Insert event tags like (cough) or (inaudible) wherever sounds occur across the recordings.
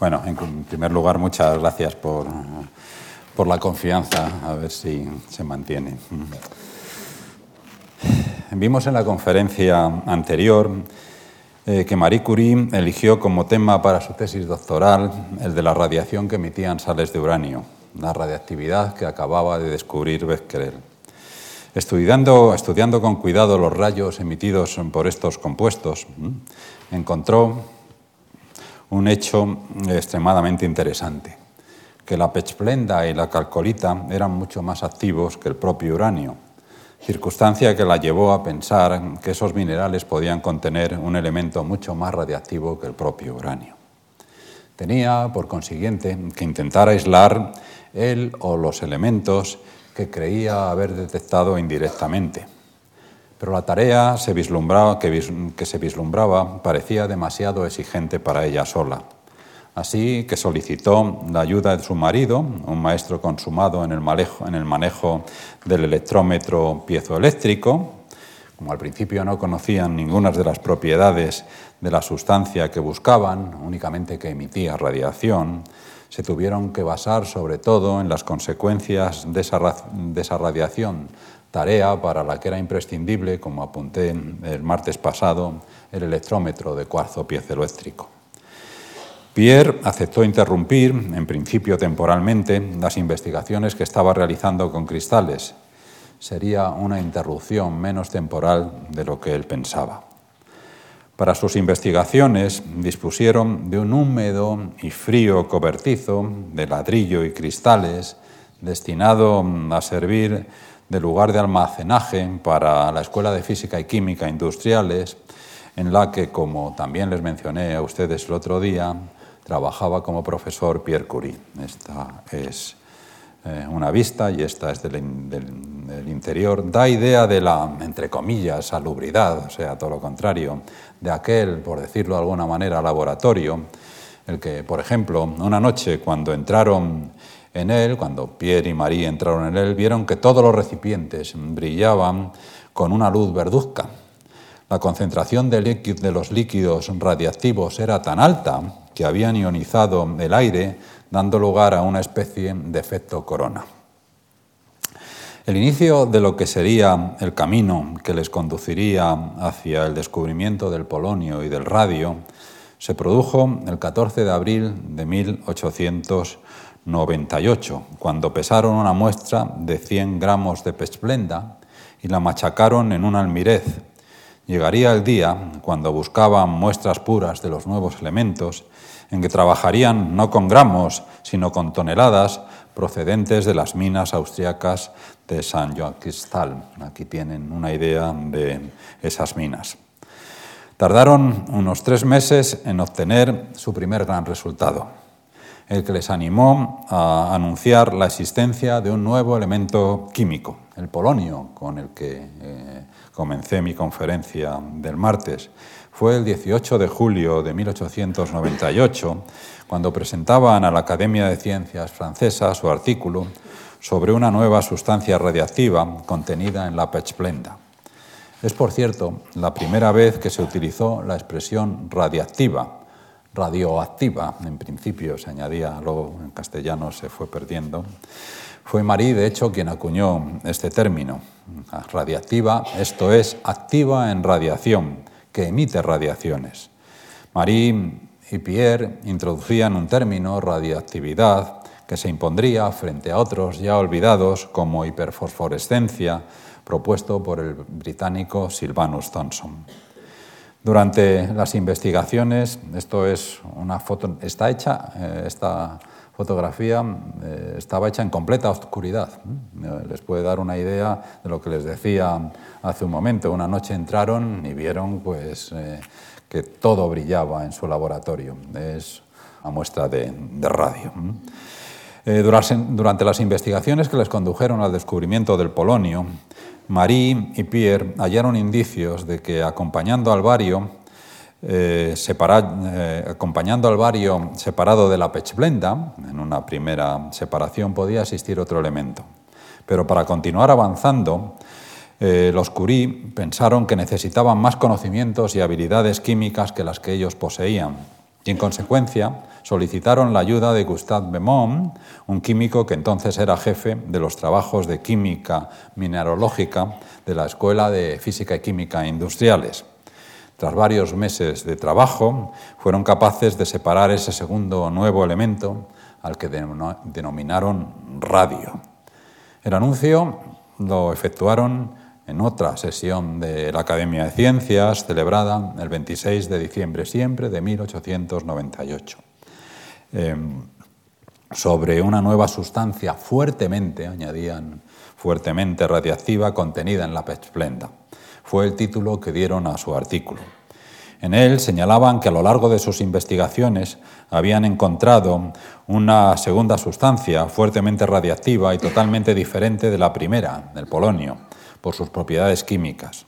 Bueno, en primer lugar, muchas gracias por, por la confianza, a ver si se mantiene. Vimos en la conferencia anterior eh, que Marie Curie eligió como tema para su tesis doctoral el de la radiación que emitían sales de uranio, la radiactividad que acababa de descubrir Becquerel. Estudiando, estudiando con cuidado los rayos emitidos por estos compuestos, encontró un hecho extremadamente interesante, que la pechblenda y la calcolita eran mucho más activos que el propio uranio, circunstancia que la llevó a pensar que esos minerales podían contener un elemento mucho más radiactivo que el propio uranio. Tenía, por consiguiente, que intentar aislar él o los elementos que creía haber detectado indirectamente. Pero la tarea que, se vislumbraba parecía demasiado exigente para ella sola. Así que solicitó la ayuda de su marido, un maestro consumado en el manejo, en el manejo del electrómetro piezoeléctrico. Como al principio no conocían ninguna de las propiedades de la sustancia que buscaban, únicamente que emitía radiación, se tuvieron que basar sobre todo en las consecuencias de esa, radiación, tarea para la que era imprescindible, como apunté el martes pasado, el electrómetro de cuarzo piezoeléctrico. Pierre aceptó interrumpir, en principio temporalmente, las investigaciones que estaba realizando con cristales. Sería una interrupción menos temporal de lo que él pensaba. Para sus investigaciones dispusieron de un húmedo y frío cobertizo de ladrillo y cristales destinado a servir de lugar de almacenaje para la Escuela de Física y Química Industriales, en la que, como también les mencioné a ustedes el otro día, trabajaba como profesor Pierre Curie. Esta es eh, una vista y esta es del, interior, da idea de la, entre comillas, salubridad, o sea, todo lo contrario, de aquel, por decirlo de alguna manera, laboratorio, el que, por ejemplo, una noche cuando entraron en él, cuando Pierre y Marie entraron en él, vieron que todos los recipientes brillaban con una luz verduzca. La concentración de, de los líquidos radiactivos era tan alta que habían ionizado el aire dando lugar a una especie de efecto corona. El inicio de lo que sería el camino que les conduciría hacia el descubrimiento del polonio y del radio se produjo el 14 de abril de 1898, cuando pesaron una muestra de 100 gramos de pechblenda y la machacaron en un almirez. Llegaría el día cuando buscaban muestras puras de los nuevos elementos en que trabajarían no con gramos, sino con toneladas procedentes de las minas austriacas de San Joaquistal. Aquí tienen una idea de esas minas. Tardaron unos tres meses en obtener su primer gran resultado, el que les animó a anunciar la existencia de un nuevo elemento químico, el polonio, con el que eh, comencé mi conferencia del martes fue el 18 de julio de 1898, cuando presentaban a la Academia de Ciencias francesa su artículo sobre una nueva sustancia radiactiva contenida en la pechblenda. Es, por cierto, la primera vez que se utilizó la expresión radiactiva, radioactiva, en principio se añadía, luego en castellano se fue perdiendo. Fue Marie, de hecho, quien acuñó este término. Radiactiva, esto es, activa en radiación, que emite radiaciones. Marie y Pierre introducían un término, radioactividad, que se impondría frente a otros ya olvidados como hiperfosforescencia, propuesto por el británico Sylvanus Thompson. Durante las investigaciones, esto es una foto, está hecha, eh, esta fotografía eh, estaba hecha en completa oscuridad. Eh, les puede dar una idea de lo que les decía hace un momento. Una noche entraron y vieron pues, que todo brillaba en su laboratorio. Es una muestra de, radio. durante las investigaciones que les condujeron al descubrimiento del polonio, Marie y Pierre hallaron indicios de que acompañando al bario eh, eh, acompañando al separado de la pechblenda, en una primera separación podía existir otro elemento. Pero para continuar avanzando, eh, los Curie pensaron que necesitaban más conocimientos y habilidades químicas que las que ellos poseían. Y en consecuencia solicitaron la ayuda de Gustave Bemont, un químico que entonces era jefe de los trabajos de química mineralógica de la Escuela de Física y Química Industriales. Tras varios meses de trabajo, fueron capaces de separar ese segundo nuevo elemento al que denominaron radio. El anuncio lo efectuaron en otra sesión de la Academia de Ciencias celebrada el 26 de diciembre siempre de 1898, em, sobre una nueva sustancia fuertemente, añadían, fuertemente radiactiva contenida en la pechplenda. Fue el título que dieron a su artículo. En él señalaban que a lo largo de sus investigaciones habían encontrado una segunda sustancia fuertemente radiactiva y totalmente diferente de la primera, del polonio por sus propiedades químicas.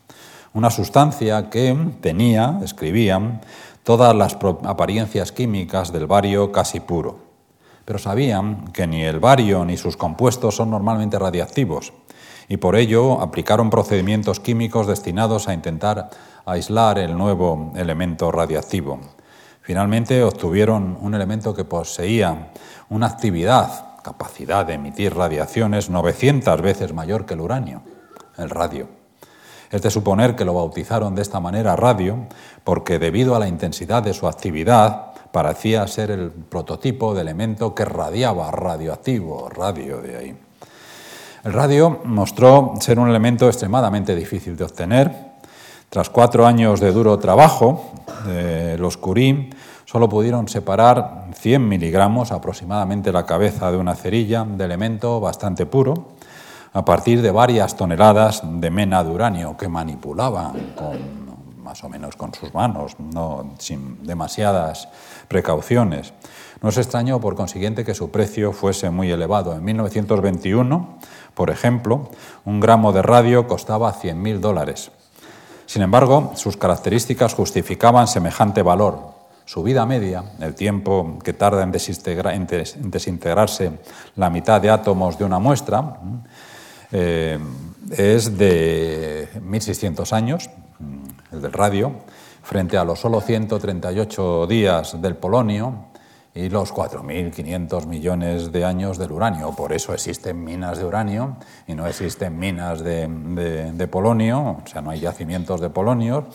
Una sustancia que tenía, escribían, todas las apariencias químicas del bario casi puro. Pero sabían que ni el bario ni sus compuestos son normalmente radiactivos y por ello aplicaron procedimientos químicos destinados a intentar aislar el nuevo elemento radiactivo. Finalmente obtuvieron un elemento que poseía una actividad, capacidad de emitir radiaciones 900 veces mayor que el uranio el radio. Es de suponer que lo bautizaron de esta manera radio porque debido a la intensidad de su actividad parecía ser el prototipo de elemento que radiaba radioactivo, radio de ahí. El radio mostró ser un elemento extremadamente difícil de obtener. Tras cuatro años de duro trabajo, los Curie solo pudieron separar 100 miligramos, aproximadamente la cabeza de una cerilla, de elemento bastante puro, a partir de varias toneladas de mena de uranio que manipulaban con, más o menos con sus manos, no, sin demasiadas precauciones. No es extraño, por consiguiente, que su precio fuese muy elevado. En 1921, por ejemplo, un gramo de radio costaba 100.000 dólares. Sin embargo, sus características justificaban semejante valor. Su vida media, el tiempo que tarda en desintegrarse la mitad de átomos de una muestra, eh, es de 1.600 años, el del radio, frente a los solo 138 días del polonio y los 4.500 millones de años del uranio. Por eso existen minas de uranio y no existen minas de, polonio, o sea, no hay yacimientos de polonio,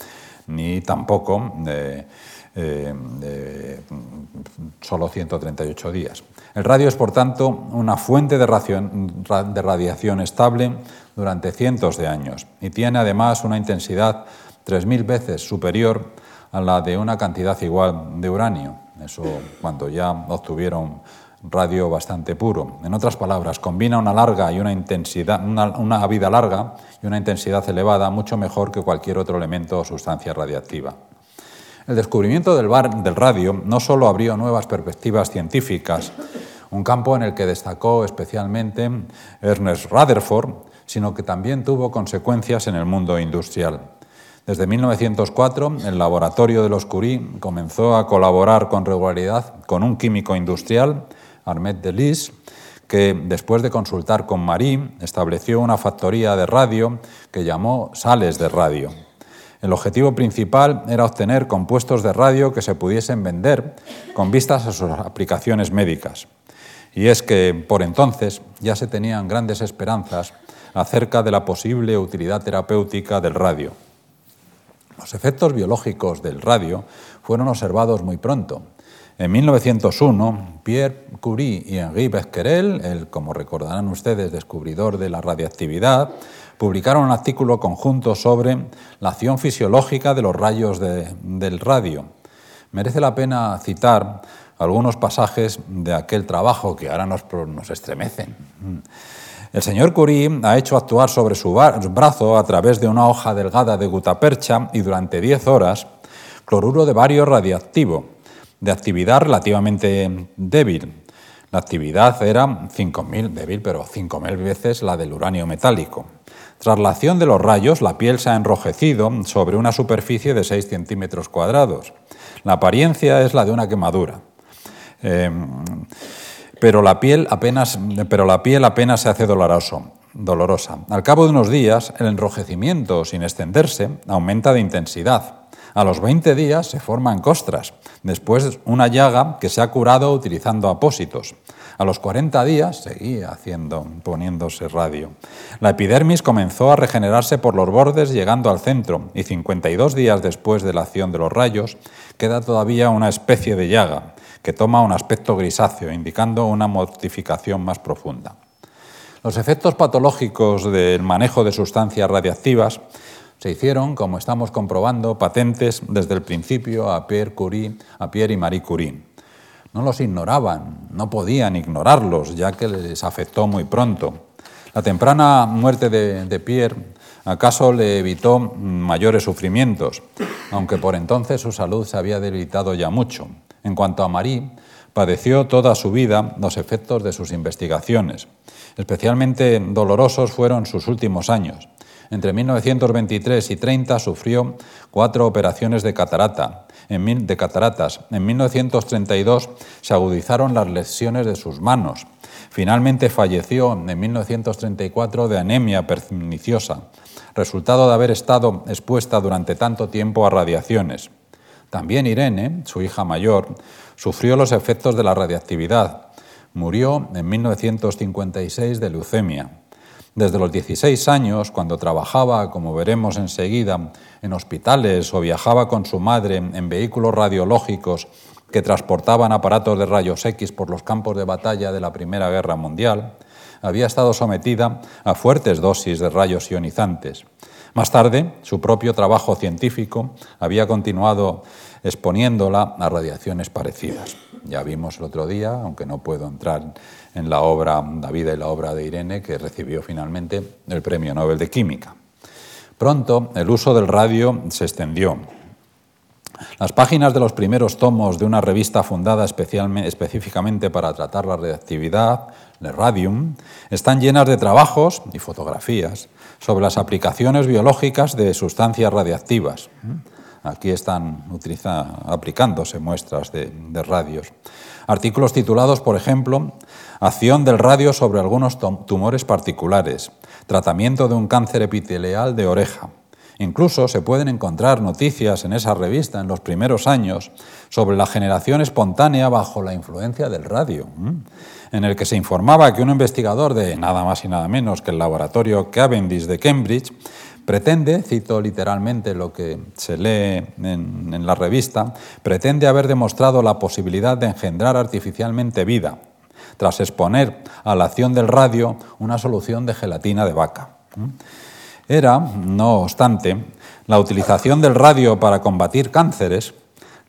ni tampoco de, eh, solo 138 días. El radio es, por tanto, una fuente de, radiación estable durante cientos de años y tiene además una intensidad 3.000 veces superior a la de una cantidad igual de uranio. Eso cuando ya obtuvieron radio bastante puro. En otras palabras, combina una larga y una intensidad, una vida larga y una intensidad elevada mucho mejor que cualquier otro elemento o sustancia radiactiva. El descubrimiento del, del radio no solo abrió nuevas perspectivas científicas, un campo en el que destacó especialmente Ernest Rutherford, sino que también tuvo consecuencias en el mundo industrial. Desde 1904, el laboratorio de los Curie comenzó a colaborar con regularidad con un químico industrial, Armet Delis, que después de consultar con Marie estableció una factoría de radio que llamó Sales de Radio. El objetivo principal era obtener compuestos de radio que se pudiesen vender con vistas a sus aplicaciones médicas. Y es que por entonces ya se tenían grandes esperanzas acerca de la posible utilidad terapéutica del radio. Los efectos biológicos del radio fueron observados muy pronto. En 1901, Pierre Curie y Henri Becquerel, el, como recordarán ustedes, descubridor de la radiactividad, publicaron un artículo conjunto sobre la acción fisiológica de los rayos del radio. Merece la pena citar algunos pasajes de aquel trabajo que ahora nos, nos estremecen. El señor Curie ha hecho actuar sobre su brazo a través de una hoja delgada de gutapercha y durante 10 horas cloruro de bario radiactivo, de actividad relativamente débil. La actividad era 5.000, débil, pero 5.000 veces la del uranio metálico. Tras la acción de los rayos, la piel se ha enrojecido sobre una superficie de 6 centímetros cuadrados. La apariencia es la de una quemadura. Em, pero, la piel apenas, pero la piel apenas se hace doloroso, dolorosa. Al cabo de unos días, el enrojecimiento, sin extenderse, aumenta de intensidad, A los 20 días se forman costras, después una llaga que se ha curado utilizando apósitos. A los 40 días seguía haciendo, poniéndose radio. La epidermis comenzó a regenerarse por los bordes llegando al centro y 52 días después de la acción de los rayos queda todavía una especie de llaga que toma un aspecto grisáceo, indicando una mortificación más profunda. Los efectos patológicos del manejo de sustancias radiactivas se hicieron, como estamos comprobando, patentes desde el principio a Pierre, Curie, a Pierre y Marie Curie. No los ignoraban, no podían ignorarlos, ya que les afectó muy pronto. La temprana muerte de, Pierre acaso le evitó mayores sufrimientos, aunque por entonces su salud se había debilitado ya mucho. En cuanto a Marie, padeció toda su vida los efectos de sus investigaciones. Especialmente dolorosos fueron sus últimos años. Entre 1923 y 30 sufrió cuatro operaciones de catarata, en, de cataratas. En 1932 se agudizaron las lesiones de sus manos. Finalmente falleció en 1934 de anemia perniciosa, resultado de haber estado expuesta durante tanto tiempo a radiaciones. También Irene, su hija mayor, sufrió los efectos de la radiactividad. Murió en 1956 de leucemia. Desde los 16 años, cuando trabajaba, como veremos enseguida, en hospitales o viajaba con su madre en vehículos radiológicos que transportaban aparatos de rayos X por los campos de batalla de la Primera Guerra Mundial, había estado sometida a fuertes dosis de rayos ionizantes. Más tarde, su propio trabajo científico había continuado exponiéndola a radiaciones parecidas. Ya vimos el otro día, aunque no puedo entrar en la obra La y la obra de Irene, que recibió finalmente el Premio Nobel de Química. Pronto el uso del radio se extendió. Las páginas de los primeros tomos de una revista fundada específicamente para tratar la reactividad, Le Radium, están llenas de trabajos y fotografías sobre las aplicaciones biológicas de sustancias radiactivas. Aquí están aplicándose muestras de, radios. Artículos titulados, por ejemplo, Acción del radio sobre algunos tumores particulares, tratamiento de un cáncer epitelial de oreja. Incluso se pueden encontrar noticias en esa revista en los primeros años sobre la generación espontánea bajo la influencia del radio, en el que se informaba que un investigador de nada más y nada menos que el laboratorio Cavendish de Cambridge pretende, cito literalmente lo que se lee en, en la revista, pretende haber demostrado la posibilidad de engendrar artificialmente vida, tras exponer a la acción del radio una solución de gelatina de vaca. Era, no obstante, la utilización del radio para combatir cánceres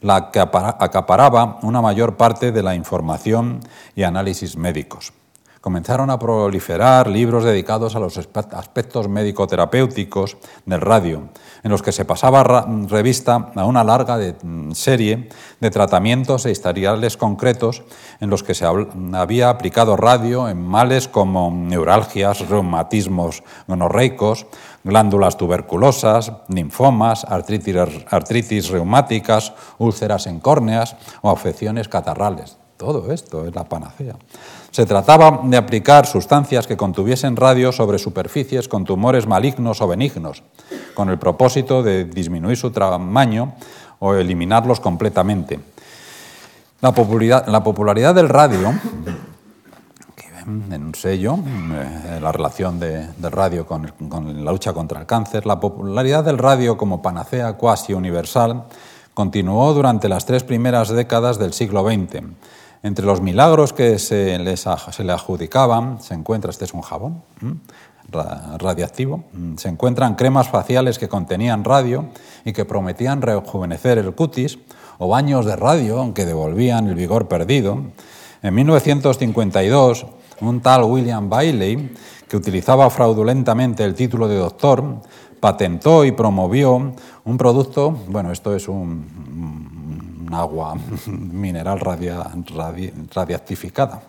la que acaparaba una mayor parte de la información y análisis médicos. Comenzaron a proliferar libros dedicados a los aspectos médico-terapéuticos del radio, en los que se pasaba revista a una larga mm, serie de tratamientos e historiales concretos en los que se había aplicado radio en males como neuralgias, reumatismos gonorreicos, glándulas tuberculosas, linfomas, artritis, reumáticas, úlceras en córneas o afecciones catarrales. Todo esto es la panacea. Se trataba de aplicar sustancias que contuviesen radio sobre superficies con tumores malignos o benignos, con el propósito de disminuir su tamaño o eliminarlos completamente. La popularidad, del radio, en un sello, eh, la relación del radio con, la lucha contra el cáncer, la popularidad del radio como panacea cuasi universal continuó durante las tres primeras décadas del siglo XX entre los milagros que se, le adjudicaban se encuentra, este es un jabón radiactivo, se encuentran cremas faciales que contenían radio y que prometían rejuvenecer el cutis, o baños de radio aunque devolvían el vigor perdido. En 1952, un tal William Bailey, que utilizaba fraudulentamente el título de doctor, patentó y promovió un producto, bueno, esto es un, agua (laughs) mineral radiactificada.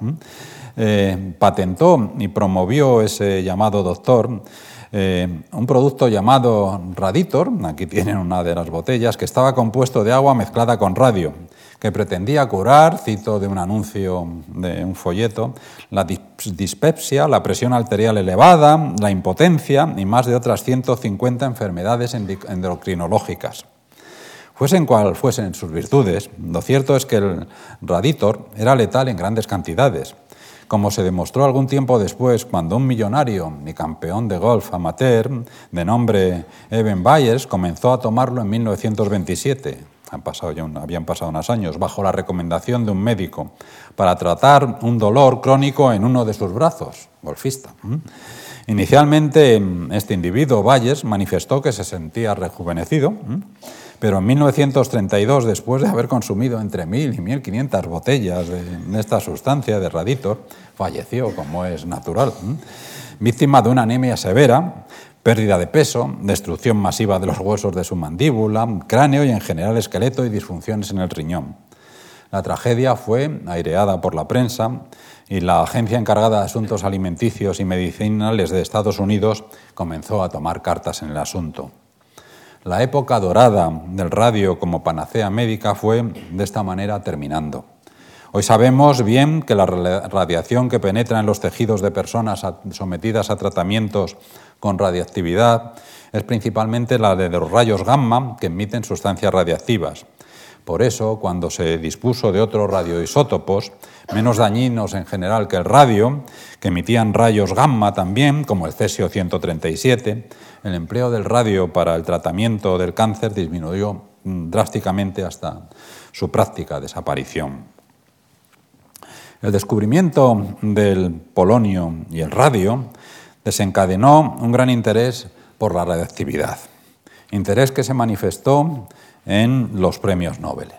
Eh, patentó y promovió ese llamado doctor eh, un producto llamado Raditor, aquí tienen una de las botellas, que estaba compuesto de agua mezclada con radio, que pretendía curar, cito de un anuncio de un folleto, la dispepsia, la presión arterial elevada, la impotencia y más de otras 150 enfermedades endocrinológicas. Fuesen cual fuesen sus virtudes, lo cierto es que el raditor era letal en grandes cantidades, como se demostró algún tiempo después cuando un millonario y campeón de golf amateur de nombre Eben Byers comenzó a tomarlo en 1927. Han pasado ya habían pasado unos años, bajo la recomendación de un médico, para tratar un dolor crónico en uno de sus brazos, golfista. Inicialmente, este individuo, Byers, manifestó que se sentía rejuvenecido pero en 1932, después de haber consumido entre 1.000 y 1.500 botellas de esta sustancia de Raditor, falleció, como es natural, víctima de una anemia severa, pérdida de peso, destrucción masiva de los huesos de su mandíbula, cráneo y en general esqueleto y disfunciones en el riñón. La tragedia fue aireada por la prensa y la agencia encargada de asuntos alimenticios y medicinales de Estados Unidos comenzó a tomar cartas en el asunto. La época dorada del radio como panacea médica fue de esta manera terminando. Hoy sabemos bien que la radiación que penetra en los tejidos de personas sometidas a tratamientos con radiactividad es principalmente la de los rayos gamma que emiten sustancias radiactivas. Por eso, cuando se dispuso de otros radioisótopos, menos dañinos en general que el radio, que emitían rayos gamma también, como el cesio 137, el empleo del radio para el tratamiento del cáncer disminuyó drásticamente hasta su práctica desaparición. El descubrimiento del polonio y el radio desencadenó un gran interés por la radiactividad, interés que se manifestó en los premios Nobel.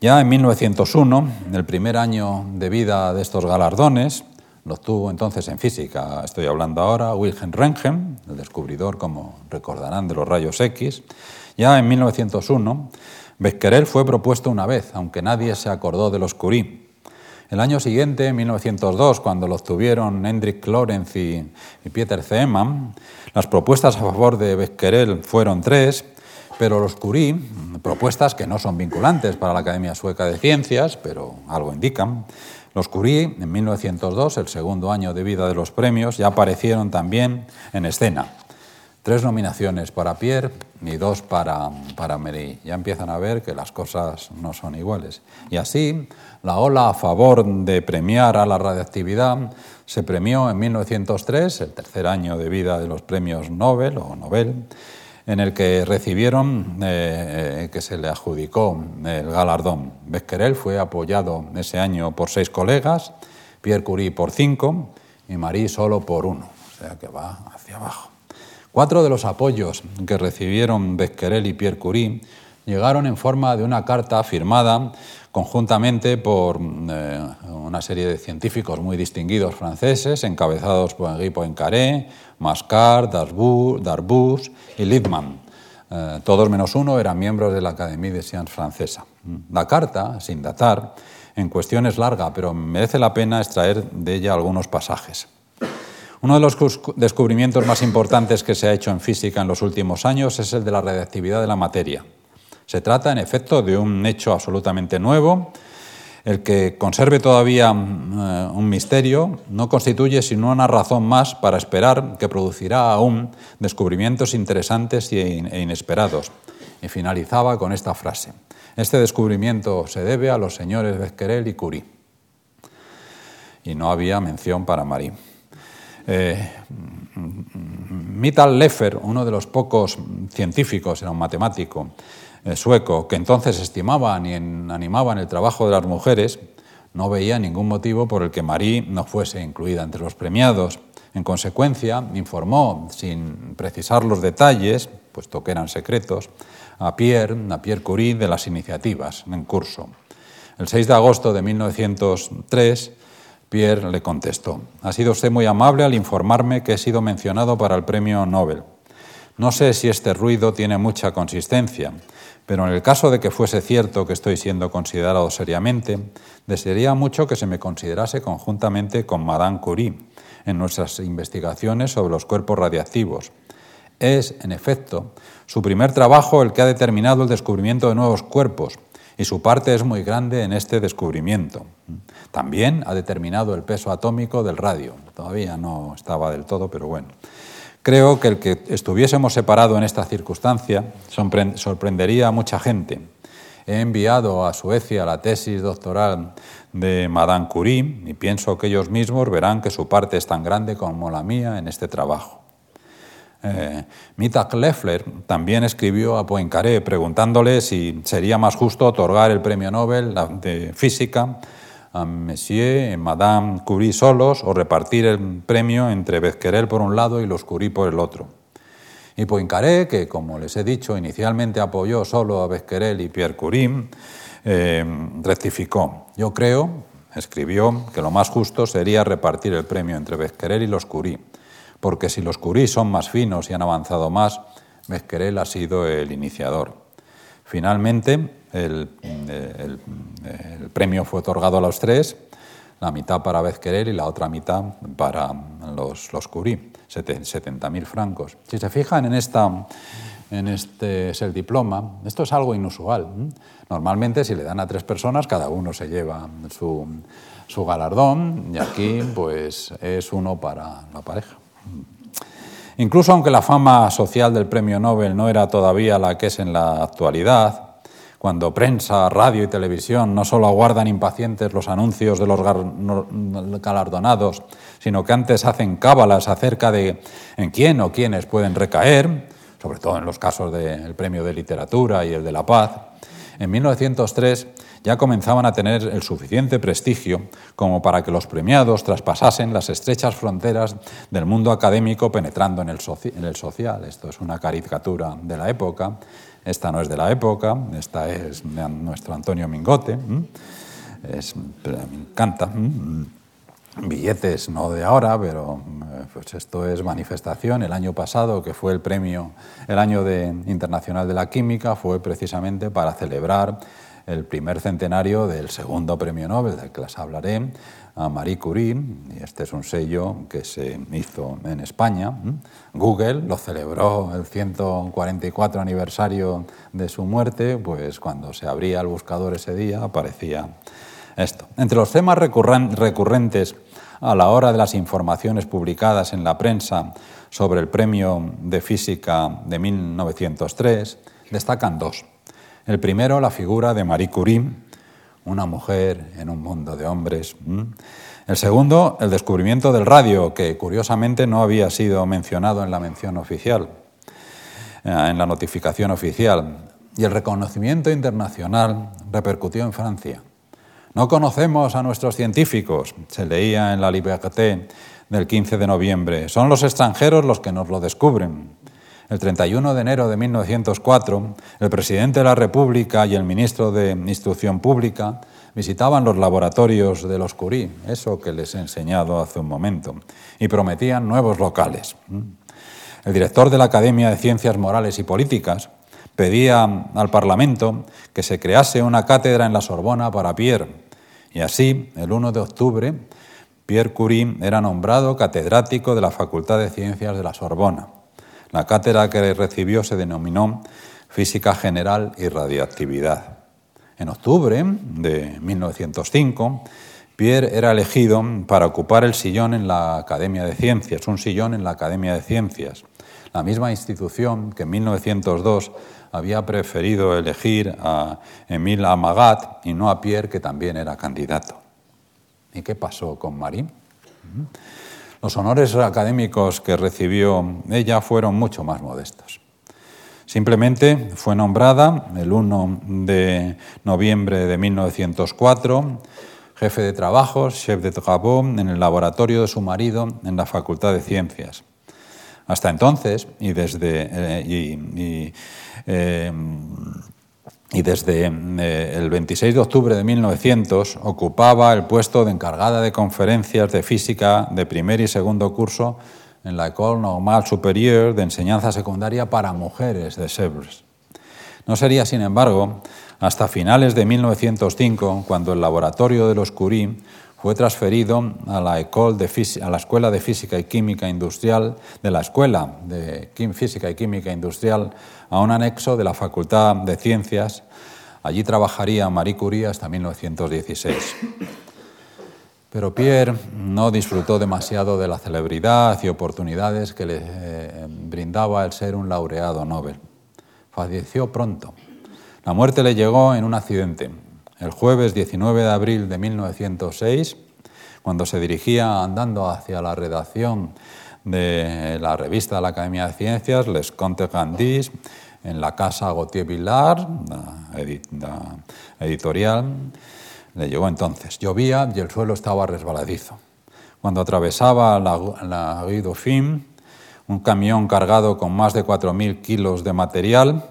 Ya en 1901, en el primer año de vida de estos galardones, lo obtuvo entonces en física, estoy hablando ahora, Wilhelm Röntgen, el descubridor, como recordarán, de los rayos X. Ya en 1901, Becquerel fue propuesto una vez, aunque nadie se acordó de los Curie. El año siguiente, en 1902, cuando lo obtuvieron Hendrik Lorentz y, Peter Zeeman, las propuestas a favor de Becquerel fueron tres, pero los Curie, propuestas que no son vinculantes para la Academia Sueca de Ciencias, pero algo indican, los Curie, en 1902, el segundo año de vida de los premios, ya aparecieron también en escena. Tres nominaciones para Pierre y dos para, para Marie. Ya empiezan a ver que las cosas no son iguales. Y así, la ola a favor de premiar a la radiactividad se premió en 1903, el tercer año de vida de los premios Nobel o Nobel, en el que recibieron, eh, eh, que se le adjudicó el galardón. Becquerel fue apoyado ese año por seis colegas, Pierre Curie por cinco y Marie solo por uno, o sea que va hacia abajo. Cuatro de los apoyos que recibieron Becquerel y Pierre Curie llegaron en forma de una carta firmada conjuntamente por eh, una serie de científicos muy distinguidos franceses, encabezados por Henri Poincaré, Mascart, Darbus y Littmann. Eh, todos menos uno eran miembros de la Académie de Sciences francesa. La carta, sin datar, en cuestión es larga, pero merece la pena extraer de ella algunos pasajes. Uno de los descubrimientos más importantes que se ha hecho en física en los últimos años es el de la radiactividad de la materia. Se trata, en efecto, de un hecho absolutamente nuevo. El que conserve todavía eh, un misterio no constituye sino una razón más para esperar que producirá aún descubrimientos interesantes e inesperados. Y finalizaba con esta frase. Este descubrimiento se debe a los señores Becquerel y Curie. Y no había mención para Marie. Eh, Mittal Leffer, uno de los pocos científicos, era un matemático, sueco, que entonces estimaban y animaban el trabajo de las mujeres, no veía ningún motivo por el que Marie no fuese incluida entre los premiados. En consecuencia, informó, sin precisar los detalles, puesto que eran secretos, a Pierre, a Pierre Curie de las iniciativas en curso. El 6 de agosto de 1903, Pierre le contestó, ha sido usted muy amable al informarme que he sido mencionado para el premio Nobel. No sé si este ruido tiene mucha consistencia, pero en el caso de que fuese cierto que estoy siendo considerado seriamente, desearía mucho que se me considerase conjuntamente con Madame Curie en nuestras investigaciones sobre los cuerpos radiactivos. Es, en efecto, su primer trabajo el que ha determinado el descubrimiento de nuevos cuerpos, y su parte es muy grande en este descubrimiento. También ha determinado el peso atómico del radio. Todavía no estaba del todo, pero bueno. Creo que el que estuviésemos separados en esta circunstancia sorprendería a mucha gente. He enviado a Suecia la tesis doctoral de Madame Curie y pienso que ellos mismos verán que su parte es tan grande como la mía en este trabajo. Eh, Mita Kleffler también escribió a Poincaré preguntándole si sería más justo otorgar el premio Nobel de Física a Monsieur y Madame Curie solos o repartir el premio entre Becquerel por un lado y los Curie por el otro. Y Poincaré, que como les he dicho, inicialmente apoyó solo a Becquerel y Pierre Curie, eh, rectificó. Yo creo, escribió, que lo más justo sería repartir el premio entre Becquerel y los Curie, porque si los Curie son más finos y han avanzado más, Becquerel ha sido el iniciador. Finalmente, el, premio fue otorgado a los tres, la mitad para Bezquerer y la otra mitad para los, los Curie, 70.000 francos. Si se fijan en, esta, en este es el diploma, esto es algo inusual. Normalmente si le dan a tres personas, cada uno se lleva su, su galardón y aquí pues es uno para la pareja. Incluso aunque la fama social del premio Nobel no era todavía la que es en la actualidad, cuando prensa, radio y televisión no solo aguardan impacientes los anuncios de los galardonados, sino que antes hacen cábalas acerca de en quién o quiénes pueden recaer, sobre todo en los casos del Premio de Literatura y el de la Paz, en 1903 ya comenzaban a tener el suficiente prestigio como para que los premiados traspasasen las estrechas fronteras del mundo académico penetrando en el, en el social. Esto es una caricatura de la época esta no es de la época, esta es de nuestro Antonio Mingote. Es, me encanta. Billetes no de ahora, pero eh, pues esto es manifestación. El año pasado, que fue el premio, el año de, internacional de la química, fue precisamente para celebrar el primer centenario del segundo premio Nobel, del que les hablaré, a Marie Curie, y este es un sello que se hizo en España. Google lo celebró el 144 aniversario de su muerte, pues cuando se abría el buscador ese día aparecía esto. Entre los temas recurrentes a la hora de las informaciones publicadas en la prensa sobre el Premio de Física de 1903 destacan dos. El primero, la figura de Marie Curie, una mujer en un mundo de hombres. El segundo, el descubrimiento del radio, que curiosamente no había sido mencionado en la mención oficial, eh, en la notificación oficial. Y el reconocimiento internacional repercutió en Francia. No conocemos a nuestros científicos, se leía en la Liberté del 15 de noviembre. Son los extranjeros los que nos lo descubren. El 31 de enero de 1904, el presidente de la República y el ministro de Instrucción Pública visitaban los laboratorios de los Curie, eso que les he enseñado hace un momento, y prometían nuevos locales. El director de la Academia de Ciencias Morales y Políticas pedía al Parlamento que se crease una cátedra en la Sorbona para Pierre, y así, el 1 de octubre, Pierre Curie era nombrado catedrático de la Facultad de Ciencias de la Sorbona. La cátedra que recibió se denominó Física General y Radiactividad. En octubre de 1905, Pierre era elegido para ocupar el sillón en la Academia de Ciencias, un sillón en la Academia de Ciencias, la misma institución que en 1902 había preferido elegir a Émile Amagat y no a Pierre, que también era candidato. ¿Y qué pasó con Marie? Los honores académicos que recibió ella fueron mucho más modestos. Simplemente fue nombrada el 1 de noviembre de 1904 jefe de trabajos, chef de travaux, en el laboratorio de su marido en la Facultad de Ciencias. Hasta entonces, y desde eh, eh, y desde eh, el 26 de octubre de 1900 ocupaba el puesto de encargada de conferencias de física de primer y segundo curso en la École Normale Supérieure de Enseñanza Secundaria para Mujeres de Sèvres. No sería, sin embargo, hasta finales de 1905 cuando el laboratorio de los Curie fue transferido a la, Escuela de Física y Química Industrial de la Escuela de Física y Química Industrial a un anexo de la Facultad de Ciencias. Allí trabajaría Marie Curie hasta 1916. Pero Pierre no disfrutó demasiado de la celebridad y oportunidades que le eh, brindaba el ser un laureado Nobel. Falleció pronto. La muerte le llegó en un accidente. El jueves 19 de abril de 1906, cuando se dirigía andando hacia la redacción de la revista de la Academia de Ciencias, Les Contes Grandis, en la casa Gautier Villard, la editorial, le llegó entonces. Llovía y el suelo estaba resbaladizo. Cuando atravesaba la, la Rue Dauphine, un camión cargado con más de 4.000 kilos de material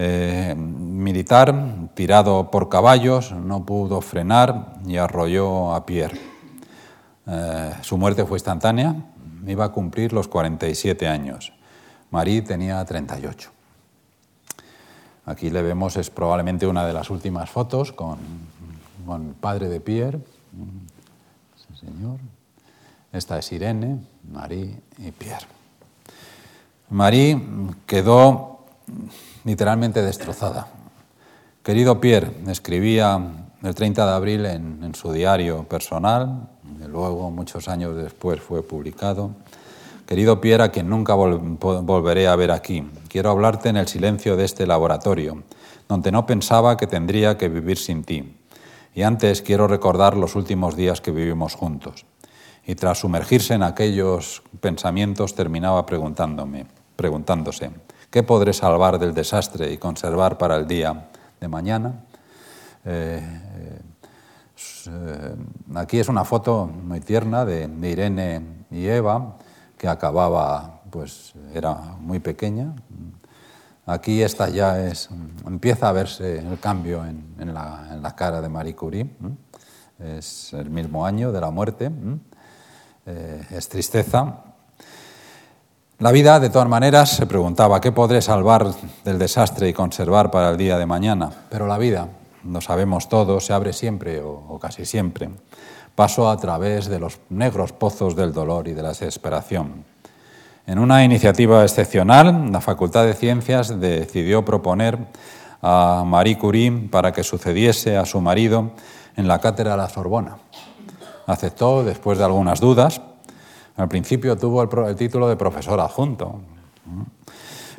eh, militar, tirado por caballos, no pudo frenar y arrolló a Pierre. Eh, su muerte fue instantánea, iba a cumplir los 47 años. Marie tenía 38. Aquí le vemos, es probablemente una de las últimas fotos con con el padre de Pierre, ese señor. Esta es Irene, Marie y Pierre. Marie quedó literalmente destrozada. Querido Pierre, escribía el 30 de abril en, su diario personal, que luego muchos años después fue publicado. Querido Pierre, a quien nunca volveré a ver aquí, quiero hablarte en el silencio de este laboratorio, donde no pensaba que tendría que vivir sin ti. Y antes quiero recordar los últimos días que vivimos juntos. Y tras sumergirse en aquellos pensamientos terminaba preguntándome, preguntándose, ¿qué podré salvar del desastre y conservar para el día de mañana? Eh, eh, aquí es una foto muy tierna de, Irene y Eva, que acababa, pues era muy pequeña, Aquí esta ya es, empieza a verse el cambio en, la, cara de Marie Curie. Es el mismo año de la muerte. Eh, es tristeza. La vida, de todas maneras, se preguntaba, ¿qué podré salvar del desastre y conservar para el día de mañana? Pero la vida, lo sabemos todos, se abre siempre o, casi siempre. Paso a través de los negros pozos del dolor y de la desesperación. En una iniciativa excepcional, la Facultad de Ciencias decidió proponer a Marie Curie para que sucediese a su marido en la cátedra de la Sorbona. Aceptó después de algunas dudas. Al principio tuvo el, título de profesor adjunto,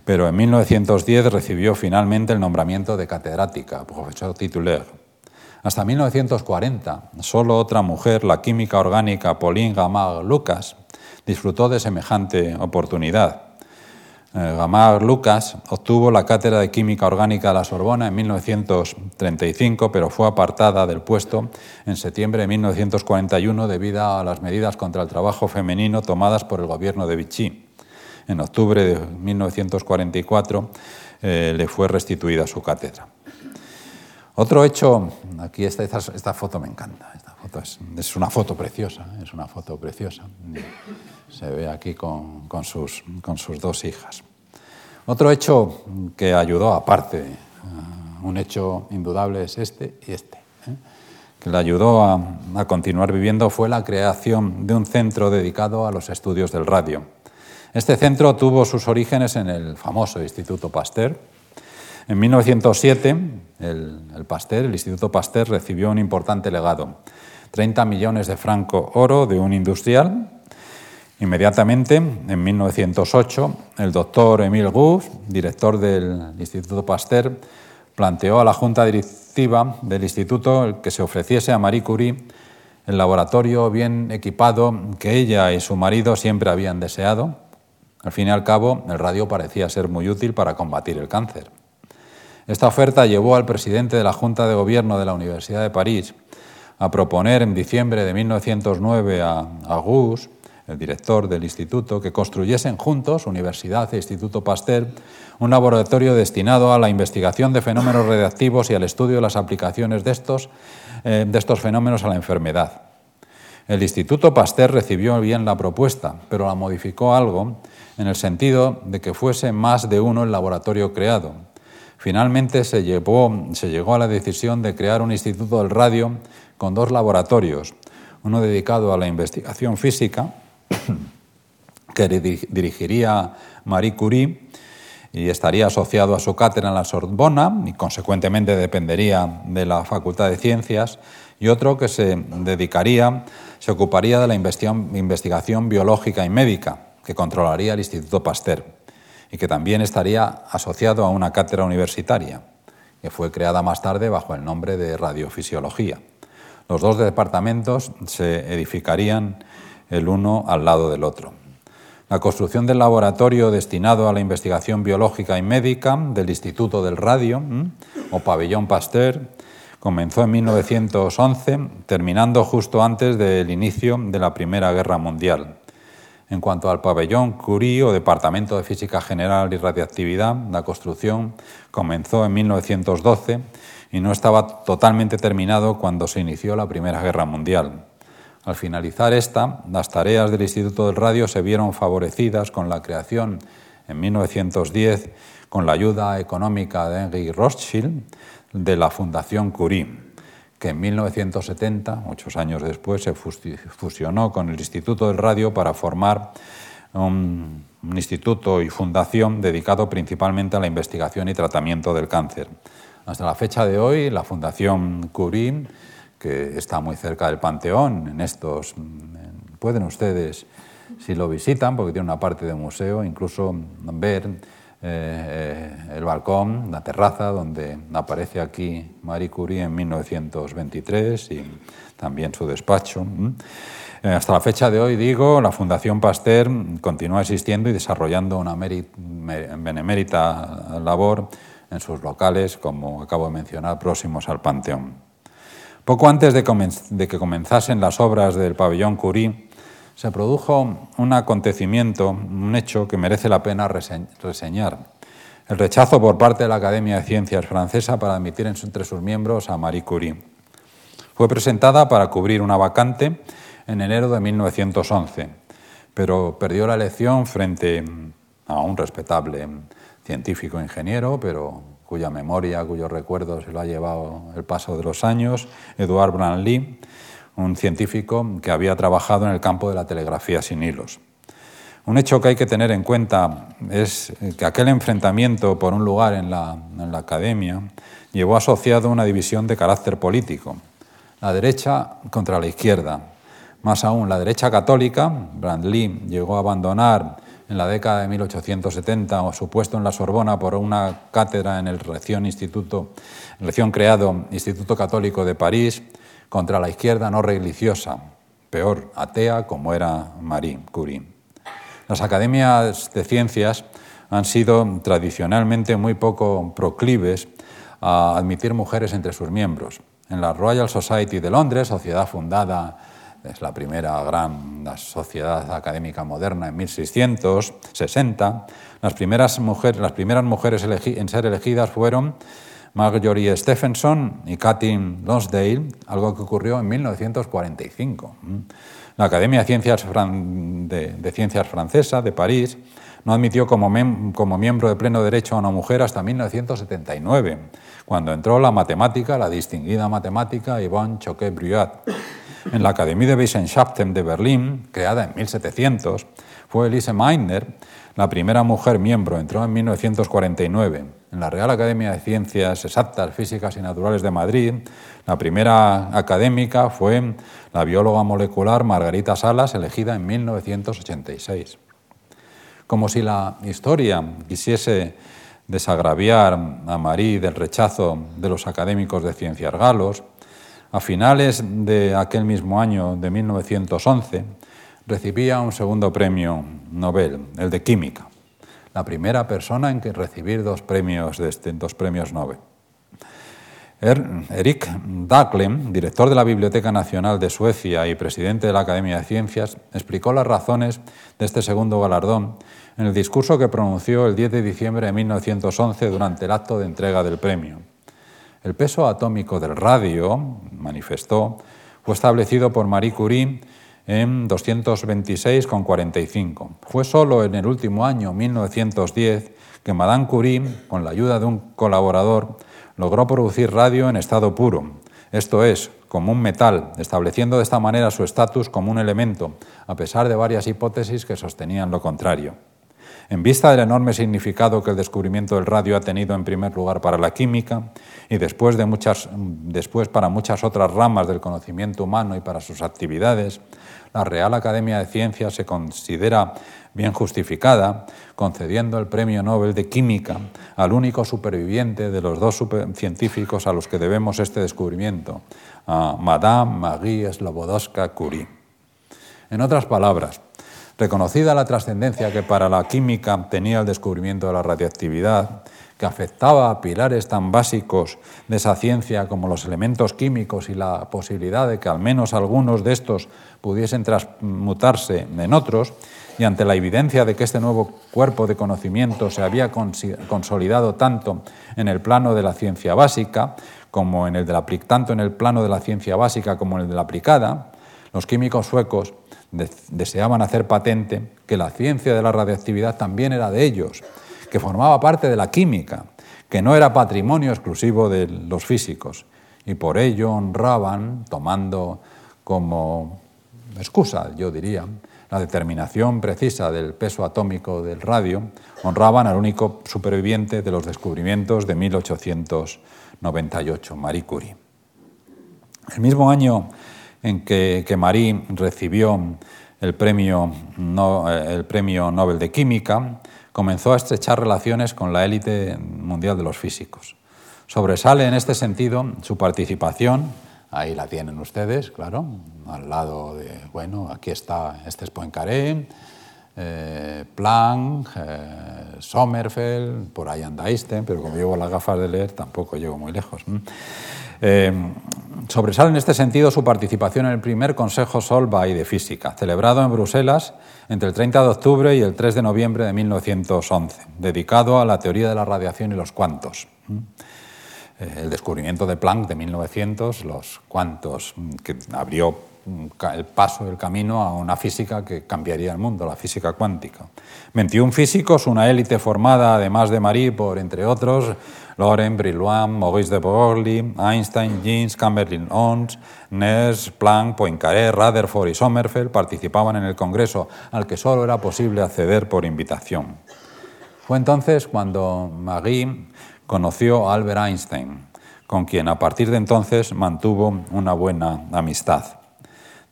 pero en 1910 recibió finalmente el nombramiento de catedrática, profesor titular. Hasta 1940, solo otra mujer, la química orgánica Pauline Gamard Lucas, disfrutó de semejante oportunidad. Eh, Gamar Lucas obtuvo la cátedra de Química Orgánica de la Sorbona en 1935, pero fue apartada del puesto en septiembre de 1941 debido a las medidas contra el trabajo femenino tomadas por el gobierno de Vichy. En octubre de 1944 eh, le fue restituida su cátedra. Otro hecho, aquí esta, esta, foto me encanta, esta foto es, es, una foto preciosa, es una foto preciosa se ve aquí con, sus, dos hijas. Otro hecho que ayudó, aparte, eh, un hecho indudable es este y este, ¿eh? que le ayudó a, continuar viviendo fue la creación de un centro dedicado a los estudios del radio. Este centro tuvo sus orígenes en el famoso Instituto Pasteur. En 1907, el, el Pasteur, el Instituto Pasteur recibió un importante legado, 30 millones de franco oro de un industrial Inmediatamente, en 1908, el doctor Emile Gouff, director del Instituto Pasteur, planteó a la junta directiva del instituto que se ofreciese a Marie Curie el laboratorio bien equipado que ella y su marido siempre habían deseado. Al fin y al cabo, el radio parecía ser muy útil para combatir el cáncer. Esta oferta llevó al presidente de la Junta de Gobierno de la Universidad de París a proponer en diciembre de 1909 a, a Gouff el director del instituto, que construyesen juntos, Universidad e Instituto Pasteur, un laboratorio destinado a la investigación de fenómenos radiactivos y al estudio de las aplicaciones de estos, eh, de estos fenómenos a la enfermedad. El Instituto Pasteur recibió bien la propuesta, pero la modificó algo en el sentido de que fuese más de uno el laboratorio creado. Finalmente se, se llegó a la decisión de crear un instituto del radio con dos laboratorios, uno dedicado a la investigación física (coughs) que dirigiría Marie Curie y estaría asociado a su cátedra en la Sorbona y consecuentemente dependería de la Facultad de Ciencias, y otro que se dedicaría se ocuparía de la investigación biológica y médica, que controlaría el Instituto Pasteur, y que también estaría asociado a una cátedra universitaria, que fue creada más tarde bajo el nombre de Radiofisiología. Los dos departamentos se edificarían el uno al lado del otro. La construcción del laboratorio destinado a la investigación biológica y médica del Instituto del Radio, o Pabellón Pasteur, comenzó en 1911, terminando justo antes del inicio de la Primera Guerra Mundial. En cuanto al pabellón Curie o Departamento de Física General y Radiactividad, la construcción comenzó en 1912 y no estaba totalmente terminado cuando se inició la Primera Guerra Mundial. Al finalizar esta, las tareas del Instituto del Radio se vieron favorecidas con la creación en 1910, con la ayuda económica de Henry Rothschild, de la Fundación Curie que en 1970, muchos años después, se fusionó con el Instituto del Radio para formar un, instituto y fundación dedicado principalmente a la investigación y tratamiento del cáncer. Hasta la fecha de hoy, la Fundación Curie, que está muy cerca del Panteón, en estos pueden ustedes, si lo visitan, porque tiene una parte de museo, incluso ver eh, el balcón, la terraza, donde aparece aquí Marie Curie en 1923 y también su despacho. Eh, hasta la fecha de hoy, digo, la Fundación Pasteur continúa existiendo y desarrollando una benemérita labor en sus locales, como acabo de mencionar, próximos al Panteón. Poco antes de, que comenzasen las obras del pabellón Curie, se produjo un acontecimiento, un hecho que merece la pena reseñar. El rechazo por parte de la Academia de Ciencias francesa para admitir entre sus miembros a Marie Curie. Fue presentada para cubrir una vacante en enero de 1911, pero perdió la elección frente a un respetable científico ingeniero, pero cuya memoria, cuyo recuerdo se lo ha llevado el paso de los años, Edouard Branly, un científico que había trabajado en el campo de la telegrafía sin hilos. Un hecho que hay que tener en cuenta es que aquel enfrentamiento por un lugar en la, academia llevó asociado una división de carácter político, la derecha contra la izquierda. Más aún, la derecha católica, Brandly, llegó a abandonar en la década de 1870 su puesto en la Sorbona por una cátedra en el recién, instituto, recién creado Instituto Católico de París contra la izquierda no religiosa, peor, atea como era Marie Curie. Las academias de ciencias han sido tradicionalmente muy poco proclives a admitir mujeres entre sus miembros. En la Royal Society de Londres, sociedad fundada, es la primera gran sociedad académica moderna en 1660, las primeras mujeres, las primeras mujeres en ser elegidas fueron Marjorie Stephenson y Katyn Lonsdale, algo que ocurrió en 1945. La Academia de Ciencias, Francesa de París no admitió como, miembro de pleno derecho a una mujer hasta 1979, cuando entró la matemática, la distinguida matemática Yvonne Choquet-Briot. En la Academie de Wissenschaften de Berlín, creada en 1700, fue Elise Meitner la primera mujer miembro, entró en 1949 en la Real Academia de Ciencias Exactas, Físicas y Naturales de Madrid. La primera académica fue la bióloga molecular Margarita Salas, elegida en 1986. Como si la historia quisiese desagraviar a Marie del rechazo de los académicos de ciencias galos, a finales de aquel mismo año de 1911, recibía un segundo premio Nobel, el de Química, la primera persona en que recibir dos premios, de este, dos premios Nobel. Er, Eric Dahlem, director de la Biblioteca Nacional de Suecia y presidente de la Academia de Ciencias, explicó las razones de este segundo galardón en el discurso que pronunció el 10 de diciembre de 1911 durante el acto de entrega del premio. El peso atómico del radio, manifestó, fue establecido por Marie Curie en 226,45. Fue solo en el último año, 1910, que Madame Curie, con la ayuda de un colaborador, logró producir radio en estado puro, esto es, como un metal, estableciendo de esta manera su estatus como un elemento, a pesar de varias hipótesis que sostenían lo contrario. En vista del enorme significado que el descubrimiento del radio ha tenido en primer lugar para la química y después, para muchas otras ramas del conocimiento humano y para sus actividades, la Real Academia de Ciencias se considera bien justificada concediendo el Premio Nobel de Química al único superviviente de los dos científicos a los que debemos este descubrimiento, a Madame Marie Slobodowska-Curie. En otras palabras, reconocida la trascendencia que para la química tenía el descubrimiento de la radiactividad, que afectaba a pilares tan básicos de esa ciencia como los elementos químicos y la posibilidad de que al menos algunos de estos pudiesen transmutarse en otros, y ante la evidencia de que este nuevo cuerpo de conocimiento se había consolidado tanto en el plano de la ciencia básica como en el de la, tanto en el plano de la ciencia básica como en el de la aplicada, los químicos suecos deseaban hacer patente que la ciencia de la radiactividad también era de ellos que formaba parte de la química, que no era patrimonio exclusivo de los físicos, y por ello honraban, tomando como excusa, yo diría, la determinación precisa del peso atómico del radio, honraban al único superviviente de los descubrimientos de 1898, Marie Curie. El mismo año en que, Marie recibió el premio, el premio Nobel de Química, comenzó a estrechar relaciones con la élite mundial de los físicos. Sobresale en este sentido su participación, ahí la tienen ustedes, claro, al lado de, bueno, aquí está, este es Poincaré, eh, Planck, eh, Sommerfeld, por ahí anda Einstein, pero como llevo las gafas de leer tampoco llego muy lejos. Eh, sobresale en este sentido su participación en el primer Consejo Solvay de Física, celebrado en Bruselas entre el 30 de octubre y el 3 de noviembre de 1911, dedicado a la teoría de la radiación y los cuantos. Eh, el descubrimiento de Planck de 1900, los cuantos, que abrió el paso, el camino a una física que cambiaría el mundo, la física cuántica. 21 físicos, una élite formada, además de Marie, por, entre otros, Laurent, Brillouin, Maurice de Broglie, Einstein, Jeans, Chamberlain-Ons, Nernst, Planck, Poincaré, Rutherford y Sommerfeld participaban en el Congreso, al que solo era posible acceder por invitación. Fue entonces cuando Marie conoció a Albert Einstein, con quien a partir de entonces mantuvo una buena amistad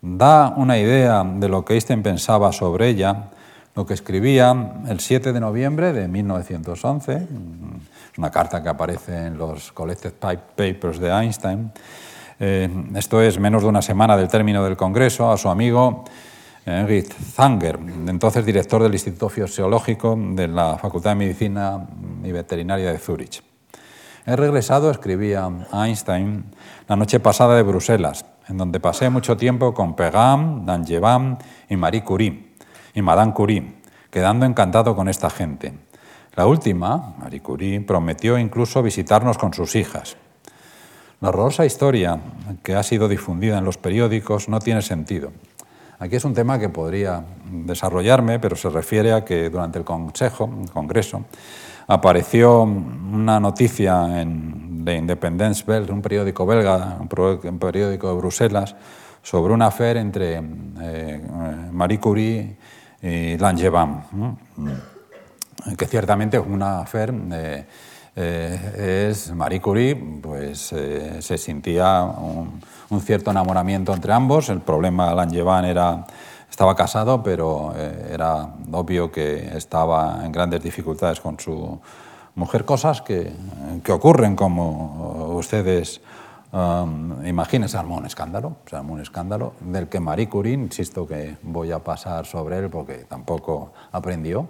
da una idea de lo que Einstein pensaba sobre ella, lo que escribía el 7 de noviembre de 1911, una carta que aparece en los Collected Papers de Einstein. Eh, esto es menos de una semana del término del Congreso, a su amigo Henry Zanger, entonces director del Instituto Fisiológico de la Facultad de Medicina y Veterinaria de Zúrich. He regresado, escribía Einstein, la noche pasada de Bruselas, en donde pasé mucho tiempo con Pegam, Langevin y Marie Curie, y Madame Curie, quedando encantado con esta gente. La última, Marie Curie, prometió incluso visitarnos con sus hijas. La horrorosa historia que ha sido difundida en los periódicos no tiene sentido. Aquí es un tema que podría desarrollarme, pero se refiere a que durante el Consejo, el Congreso, apareció una noticia en, de Independence Bell, un periódico belga, un periódico de Bruselas, sobre una affair entre eh, Marie Curie y Langevin, que ciertamente es una affair... Eh, eh, es Marie Curie, pues se sentía un, cierto enamoramiento entre ambos. El problema Langevin era estaba casado, pero eh, era obvio que estaba en grandes dificultades con su mujer, cosas que, que ocurren como ustedes um, imaginen, se armó un escándalo, se armó un escándalo del que Marie Curie, insisto que voy a pasar sobre él porque tampoco aprendió,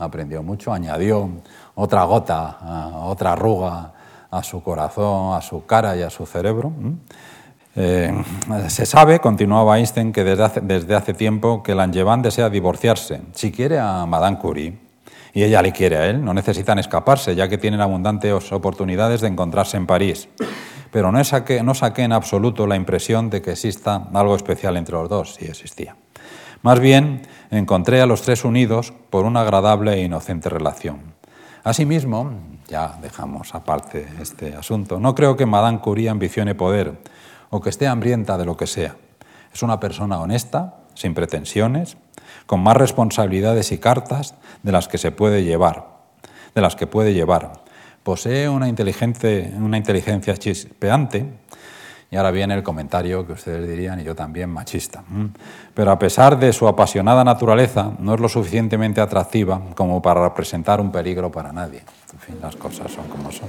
aprendió mucho, añadió otra gota, otra arruga a su corazón, a su cara y a su cerebro. Eh, se sabe, continuaba Einstein, que desde hace, desde hace tiempo que Langevin desea divorciarse. Si quiere a Madame Curie y ella le quiere a él, no necesitan escaparse, ya que tienen abundantes oportunidades de encontrarse en París. Pero no saqué, no saqué en absoluto la impresión de que exista algo especial entre los dos, si existía. Más bien, encontré a los tres unidos por una agradable e inocente relación. Asimismo, ya dejamos aparte este asunto, no creo que Madame Curie ambicione poder o que esté hambrienta de lo que sea. Es una persona honesta, sin pretensiones, con más responsabilidades y cartas de las que se puede llevar, de las que puede llevar. Posee una, una inteligencia chispeante, y ahora viene el comentario que ustedes dirían, y yo también, machista. Pero a pesar de su apasionada naturaleza, no es lo suficientemente atractiva como para representar un peligro para nadie. En fin, las cosas son como son.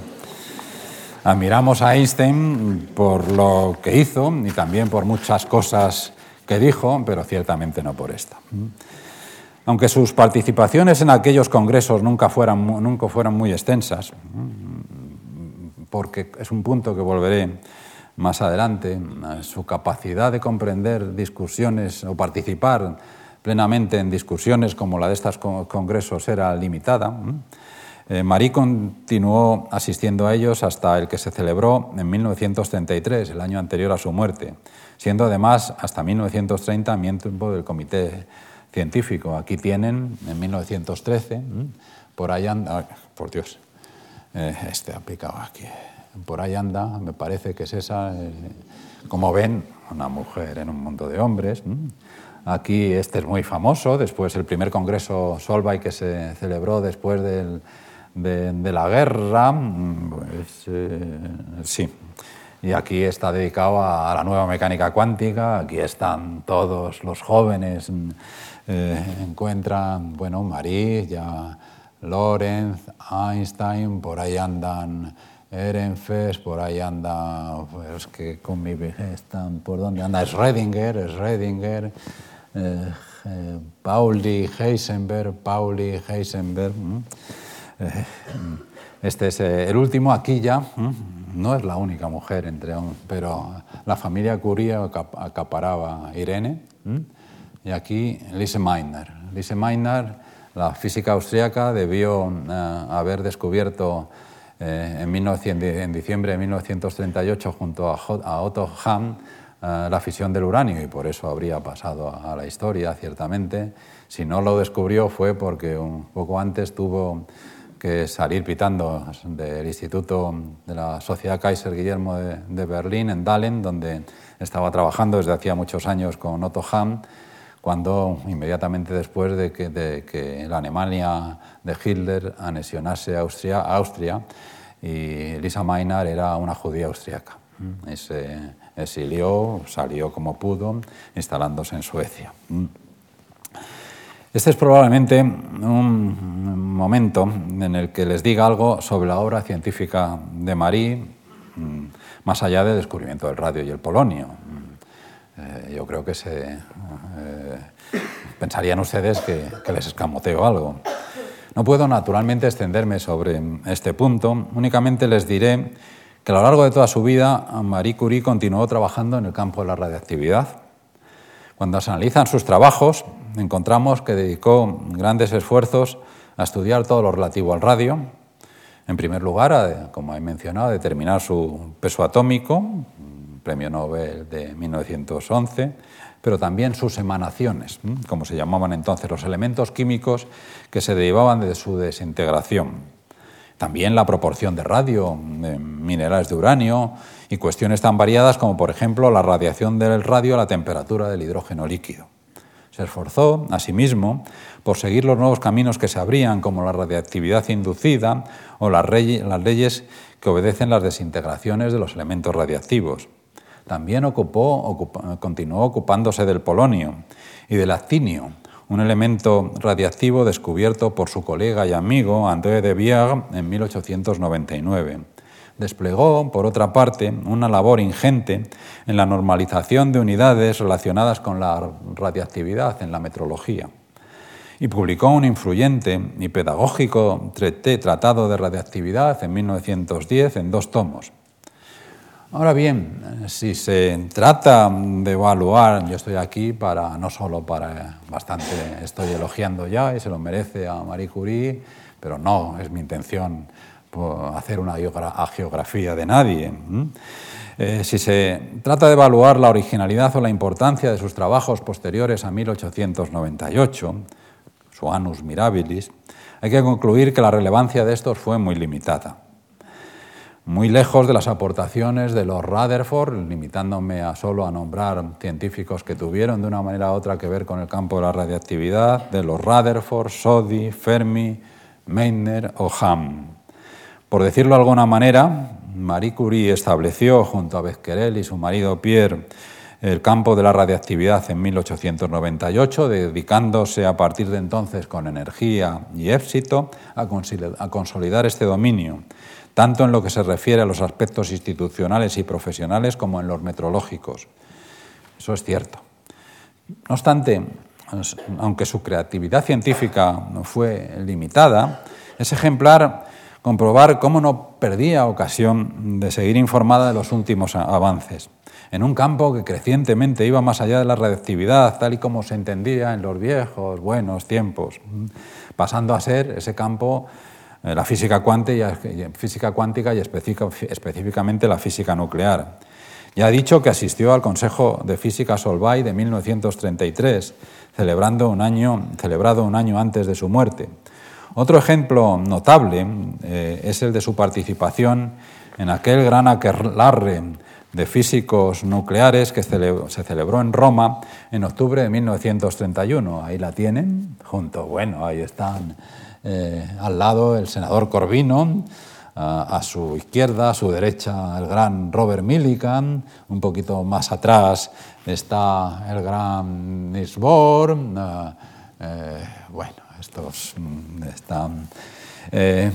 Admiramos a Einstein por lo que hizo y también por muchas cosas que dijo, pero ciertamente no por esta. Aunque sus participaciones en aquellos congresos nunca fueran, nunca fueran muy extensas, porque es un punto que volveré más adelante, su capacidad de comprender discusiones o participar plenamente en discusiones como la de estos congresos era limitada. Eh, Marie continuó asistiendo a ellos hasta el que se celebró en 1933, el año anterior a su muerte, siendo además hasta 1930 miembro del comité científico. Aquí tienen, en 1913, por anda, por Dios, eh, este ha picado aquí por ahí anda, me parece que es esa, eh, como ven, una mujer en un mundo de hombres. Aquí este es muy famoso, después el primer congreso Solvay que se celebró después de, la guerra, pues, eh, sí. Y aquí está dedicado a, la nueva mecánica cuántica, aquí están todos los jóvenes, eh, encuentran, bueno, Marie, ya Lorenz, Einstein, por ahí andan Ehrenfest, por ahí anda, pues que con mi están, ¿por dónde anda? Schrödinger, Schrödinger, eh, eh, Pauli Heisenberg, Pauli Heisenberg. Eh, este es el último, aquí ya, no es la única mujer entre pero la familia Curie acaparaba Irene, y aquí Lise Meitner. Lise Meitner, la física austríaca, debió haber descubierto eh, en, diciembre de 1938 junto a, Otto Hahn eh, la fisión del uranio y por eso habría pasado a, la historia, ciertamente. Si no lo descubrió fue porque un poco antes tuvo que salir pitando del Instituto de la Sociedad Kaiser Guillermo de, Berlín, en Dahlen, donde estaba trabajando desde hacía muchos años con Otto Hahn, cuando inmediatamente después de que, de que la Alemania de Hitler anexionase Austria, Austria y Lisa Maynard era una judía austriaca. Mm. se exilió, salió como pudo, instalándose en Suecia. Mm. Este es probablemente un momento en el que les diga algo sobre la obra científica de Marie, mm, más allá del descubrimiento del radio y el polonio. Eh, yo creo que se, eh, pensarían ustedes que, les escamoteo algo. No puedo naturalmente extenderme sobre este punto, únicamente les diré que a lo largo de toda su vida Marie Curie continuó trabajando en el campo de la radiactividad. Cuando se analizan sus trabajos, encontramos que dedicó grandes esfuerzos a estudiar todo lo relativo al radio. En primer lugar, como he mencionado, a determinar su peso atómico, premio Nobel de 1911 pero también sus emanaciones, como se llamaban entonces, los elementos químicos que se derivaban de su desintegración. También la proporción de radio, de minerales de uranio y cuestiones tan variadas como, por ejemplo, la radiación del radio a la temperatura del hidrógeno líquido. Se esforzó, asimismo, por seguir los nuevos caminos que se abrían, como la radiactividad inducida o las, las leyes que obedecen las desintegraciones de los elementos radiactivos. También ocupó, continuó ocupándose del polonio y del actinio, un elemento radiactivo descubierto por su colega y amigo André de Vierre en 1899. Desplegó, por otra parte, una labor ingente en la normalización de unidades relacionadas con la radiactividad en la metrología y publicó un influyente y pedagógico tratado de radiactividad en 1910 en dos tomos. Ahora bien, si se trata de evaluar, yo estoy aquí para no solo para bastante, estoy elogiando ya y se lo merece a Marie Curie, pero no es mi intención hacer una geografía de nadie. Eh, si se trata de evaluar la originalidad o la importancia de sus trabajos posteriores a 1898, su Annus Mirabilis, hay que concluir que la relevancia de estos fue muy limitada. Muy lejos de las aportaciones de los Rutherford, limitándome a solo a nombrar científicos que tuvieron de una manera u otra que ver con el campo de la radiactividad, de los Rutherford, Soddy, Fermi, Meitner o Ham. Por decirlo de alguna manera, Marie Curie estableció junto a Becquerel y su marido Pierre el campo de la radiactividad en 1898, dedicándose a partir de entonces con energía y éxito a consolidar este dominio, tanto en lo que se refiere a los aspectos institucionales y profesionales como en los metrológicos. Eso es cierto. No obstante, aunque su creatividad científica fue limitada, es ejemplar comprobar cómo no perdía ocasión de seguir informada de los últimos avances en un campo que crecientemente iba más allá de la radiactividad, tal y como se entendía en los viejos, buenos tiempos, pasando a ser ese campo la física cuántica y, física cuántica y específicamente la física nuclear. Ya ha dicho que asistió al Consejo de Física Solvay de 1933, celebrando un año, celebrado un año antes de su muerte. Otro ejemplo notable eh, es el de su participación en aquel gran aquelarre de físicos nucleares que se celebró en Roma en octubre de 1931. Ahí la tienen, junto, bueno, ahí están eh, al lado el senador Corvino, a, su izquierda, a su derecha el gran Robert Millikan, un poquito más atrás está el gran Niels Bohr, eh, eh, bueno, estos mm, están el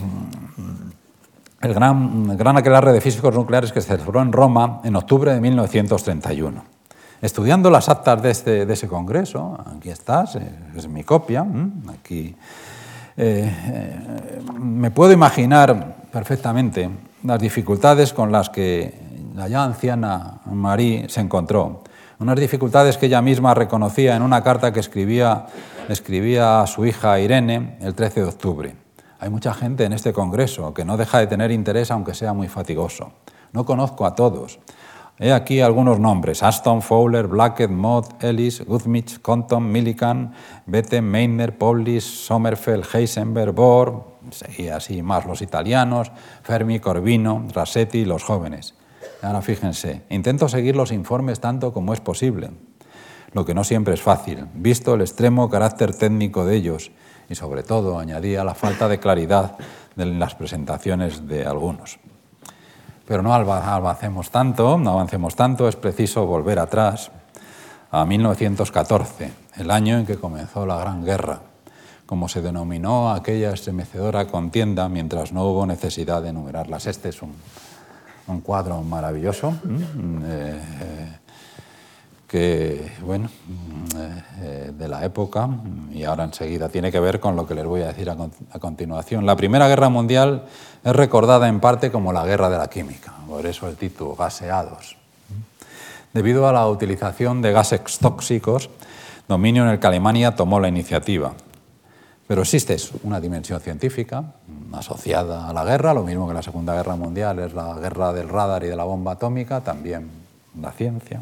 gran, gran aquelarre de físicos nucleares que se celebró en Roma en octubre de 1931. Estudiando las actas de, este, de ese congreso, aquí estás, es mi copia, aquí eh, eh, me puedo imaginar perfectamente las dificultades con las que la ya anciana Marie se encontró. Unas dificultades que ella misma reconocía en una carta que escribía, escribía a su hija Irene el 13 de octubre. Hay mucha gente en este Congreso que no deja de tener interés aunque sea muy fatigoso. No conozco a todos. He aquí algunos nombres: Aston, Fowler, Blackett, Mott, Ellis, Guthmich, Compton, Millikan, Bette, Meitner, Paulis, Sommerfeld, Heisenberg, Bohr, y así más los italianos, Fermi, Corvino, Rassetti, los jóvenes. Ahora fíjense, intento seguir los informes tanto como es posible, lo que no siempre es fácil, visto el extremo carácter técnico de ellos y sobre todo añadía la falta de claridad de las presentaciones de algunos. Pero no avancemos tanto, no avancemos tanto, es preciso volver atrás a 1914, el año en que comenzó la Gran Guerra, como se denominó aquella estremecedora contienda mientras no hubo necesidad de enumerarlas. Este es un, cuadro maravilloso. Que, bueno, eh, de la época, y ahora enseguida tiene que ver con lo que les voy a decir a, continuación. La Primera Guerra Mundial es recordada en parte como la guerra de la química, por eso el título, gaseados. Debido a la utilización de gases tóxicos, dominio en el que Alemania tomó la iniciativa. Pero existe una dimensión científica asociada a la guerra, lo mismo que la Segunda Guerra Mundial es la guerra del radar y de la bomba atómica, también la ciencia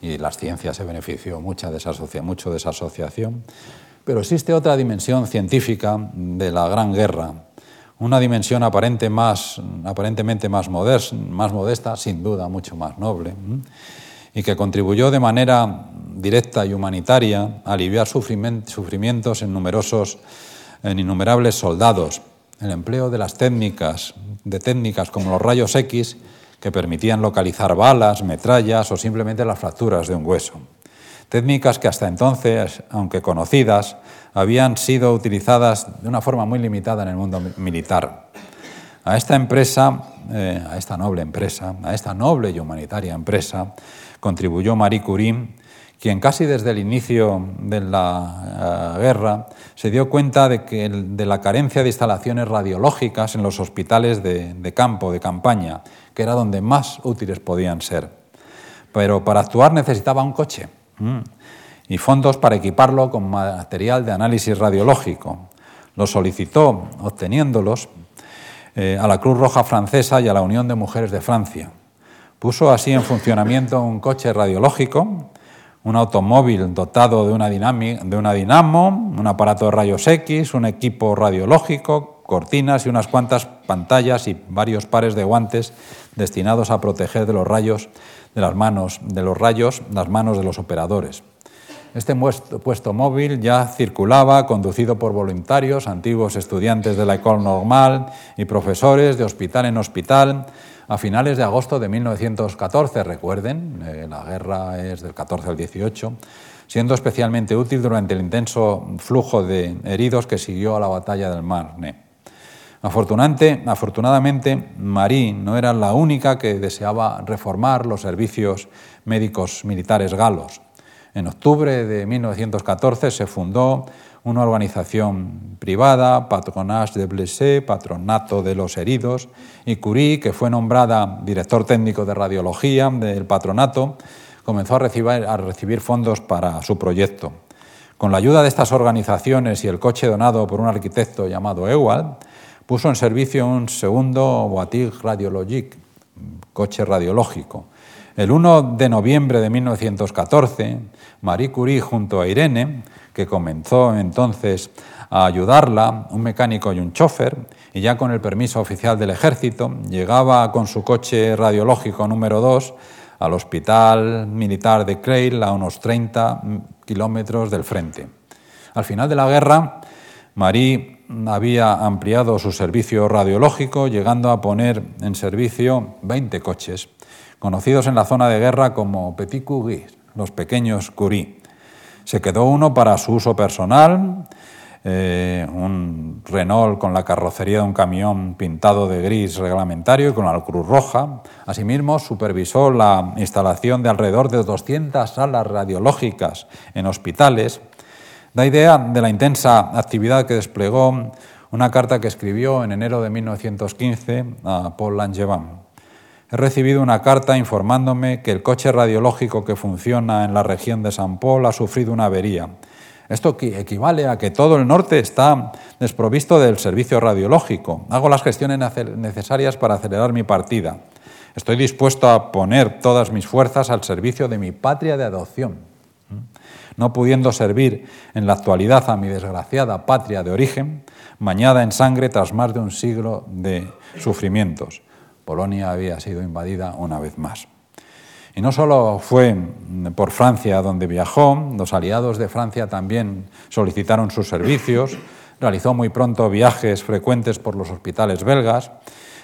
y las ciencias se benefició mucho de, esa asociación. Pero existe otra dimensión científica de la Gran Guerra, una dimensión aparente más, aparentemente más, más modesta, sin duda mucho más noble, y que contribuyó de manera directa y humanitaria a aliviar sufrimientos en numerosos, en innumerables soldados. El empleo de las técnicas, de técnicas como los rayos X, que permitían localizar balas, metrallas o simplemente las fracturas de un hueso. Técnicas que hasta entonces, aunque conocidas, habían sido utilizadas de una forma muy limitada en el mundo militar. A esta empresa, eh, a esta noble empresa, a esta noble y humanitaria empresa, contribuyó Marie Curie, quien casi desde el inicio de la eh, guerra se dio cuenta de, que, de la carencia de instalaciones radiológicas en los hospitales de, de campo, de campaña, que era donde más útiles podían ser. Pero para actuar necesitaba un coche y fondos para equiparlo con material de análisis radiológico. Lo solicitó, obteniéndolos, eh, a la Cruz Roja Francesa y a la Unión de Mujeres de Francia. Puso así en funcionamiento un coche radiológico, un automóvil dotado de una, de una dinamo, un aparato de rayos X, un equipo radiológico cortinas y unas cuantas pantallas y varios pares de guantes destinados a proteger de los rayos de las manos de los rayos las manos de los operadores. Este puesto móvil ya circulaba, conducido por voluntarios, antiguos estudiantes de la École Normal y profesores de hospital en hospital, a finales de agosto de 1914, recuerden, eh, la guerra es del 14 al 18, siendo especialmente útil durante el intenso flujo de heridos que siguió a la batalla del Marne. Afortunadamente, Marie no era la única que deseaba reformar los servicios médicos militares galos. En octubre de 1914 se fundó una organización privada, Patronage de Blessés, Patronato de los Heridos, y Curie, que fue nombrada director técnico de radiología del patronato, comenzó a recibir, a recibir fondos para su proyecto. Con la ayuda de estas organizaciones y el coche donado por un arquitecto llamado Ewald, puso en servicio un segundo Voiture Radiologique, coche radiológico, el 1 de noviembre de 1914, Marie Curie junto a Irene, que comenzó entonces a ayudarla, un mecánico y un chofer, y ya con el permiso oficial del ejército, llegaba con su coche radiológico número 2 al Hospital Militar de Creil, a unos 30 kilómetros del frente. Al final de la guerra, Marie había ampliado su servicio radiológico, llegando a poner en servicio 20 coches conocidos en la zona de guerra como Petit Curie, los pequeños Curie. Se quedó uno para su uso personal, eh, un Renault con la carrocería de un camión pintado de gris reglamentario y con la Cruz Roja. Asimismo, supervisó la instalación de alrededor de 200 salas radiológicas en hospitales. Da idea de la intensa actividad que desplegó una carta que escribió en enero de 1915 a Paul Langevin he recibido una carta informándome que el coche radiológico que funciona en la región de San Paul ha sufrido una avería. Esto equivale a que todo el norte está desprovisto del servicio radiológico. Hago las gestiones necesarias para acelerar mi partida. Estoy dispuesto a poner todas mis fuerzas al servicio de mi patria de adopción. No pudiendo servir en la actualidad a mi desgraciada patria de origen, bañada en sangre tras más de un siglo de sufrimientos. Polonia había sido invadida una vez más. Y no solo fue por Francia donde viajó, los aliados de Francia también solicitaron sus servicios, realizó muy pronto viajes frecuentes por los hospitales belgas.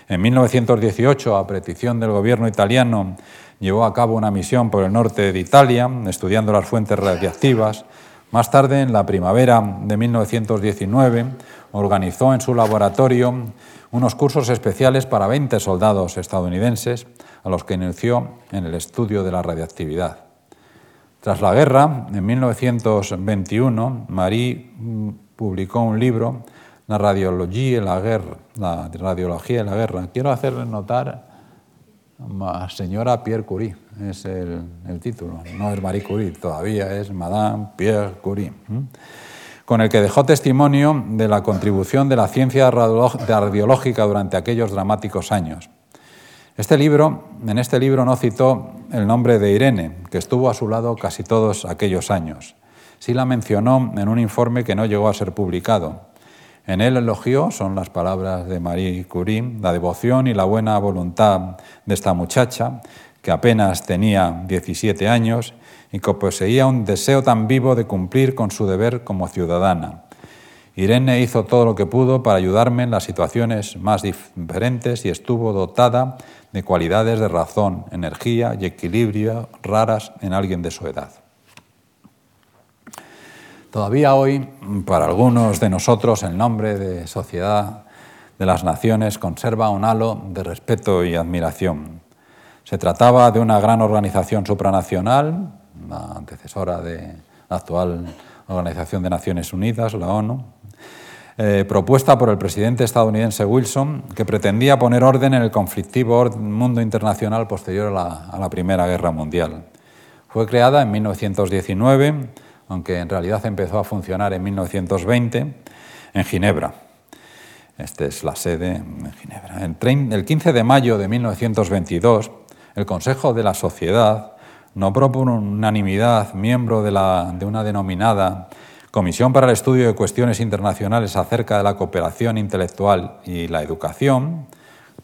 En 1918, a petición del gobierno italiano, llevó a cabo una misión por el norte de Italia, estudiando las fuentes radiactivas. Más tarde, en la primavera de 1919, organizó en su laboratorio unos cursos especiales para 20 soldados estadounidenses a los que inició en el estudio de la radiactividad. Tras la guerra, en 1921, Marie publicó un libro, La radiología en la guerra, la radiología en la guerra. Quiero hacerle notar señora Pierre Curie, es el, el, título, no es Marie Curie, todavía es Madame Pierre Curie con el que dejó testimonio de la contribución de la ciencia radiológica durante aquellos dramáticos años. Este libro, en este libro no citó el nombre de Irene, que estuvo a su lado casi todos aquellos años. Sí la mencionó en un informe que no llegó a ser publicado. En él elogió, son las palabras de Marie Curie, la devoción y la buena voluntad de esta muchacha, que apenas tenía 17 años y que poseía un deseo tan vivo de cumplir con su deber como ciudadana. Irene hizo todo lo que pudo para ayudarme en las situaciones más diferentes y estuvo dotada de cualidades de razón, energía y equilibrio raras en alguien de su edad. Todavía hoy, para algunos de nosotros, el nombre de Sociedad de las Naciones conserva un halo de respeto y admiración. Se trataba de una gran organización supranacional la antecesora de la actual Organización de Naciones Unidas, la ONU, eh, propuesta por el presidente estadounidense Wilson, que pretendía poner orden en el conflictivo mundo internacional posterior a la, a la Primera Guerra Mundial. Fue creada en 1919, aunque en realidad empezó a funcionar en 1920, en Ginebra. Esta es la sede en Ginebra. El 15 de mayo de 1922, el Consejo de la Sociedad no por unanimidad miembro de, la, de una denominada Comisión para el Estudio de Cuestiones Internacionales acerca de la cooperación intelectual y la educación,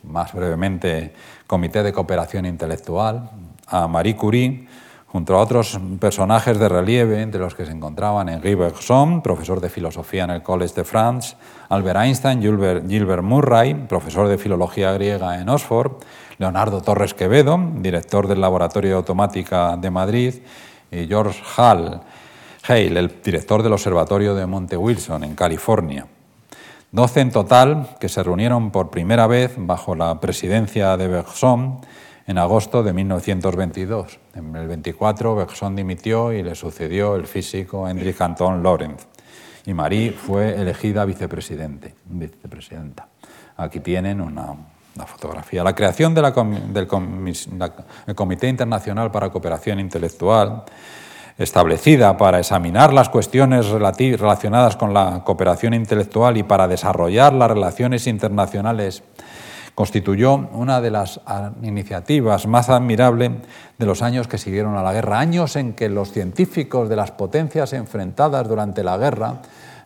más brevemente Comité de Cooperación Intelectual, a Marie Curie, junto a otros personajes de relieve, entre los que se encontraban Henri Bergson, profesor de filosofía en el College de France, Albert Einstein, Gilbert, Murray, profesor de filología griega en Oxford, Leonardo Torres Quevedo, director del Laboratorio de Automática de Madrid, y George Hall, Hale, el director del Observatorio de Monte Wilson, en California. Doce en total que se reunieron por primera vez bajo la presidencia de Bergson en agosto de 1922. En el 24 Bergson dimitió y le sucedió el físico Hendrik Anton Lorenz. Y Marie fue elegida vicepresidente, vicepresidenta. Aquí tienen una, fotografía. La creación del Comité Internacional para Cooperación Intelectual establecida para examinar las cuestiones relacionadas con la cooperación intelectual y para desarrollar las relaciones internacionales, constituyó una de las iniciativas más admirables de los años que siguieron a la guerra, años en que los científicos de las potencias enfrentadas durante la guerra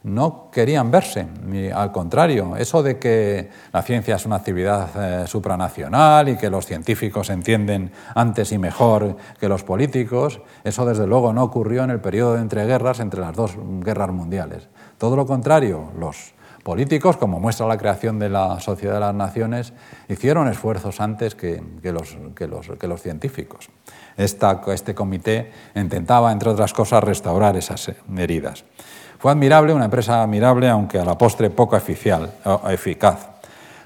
no querían verse, al contrario, eso de que la ciencia es una actividad eh, supranacional y que los científicos entienden antes y mejor que los políticos, eso desde luego no ocurrió en el periodo de entreguerras entre las dos guerras mundiales. Todo lo contrario, los políticos, como muestra la creación de la Sociedad de las Naciones, hicieron esfuerzos antes que, los, científicos. este comité intentaba, entre otras cosas, restaurar esas heridas. Fue admirable, una empresa admirable, aunque a la postre poco eficaz.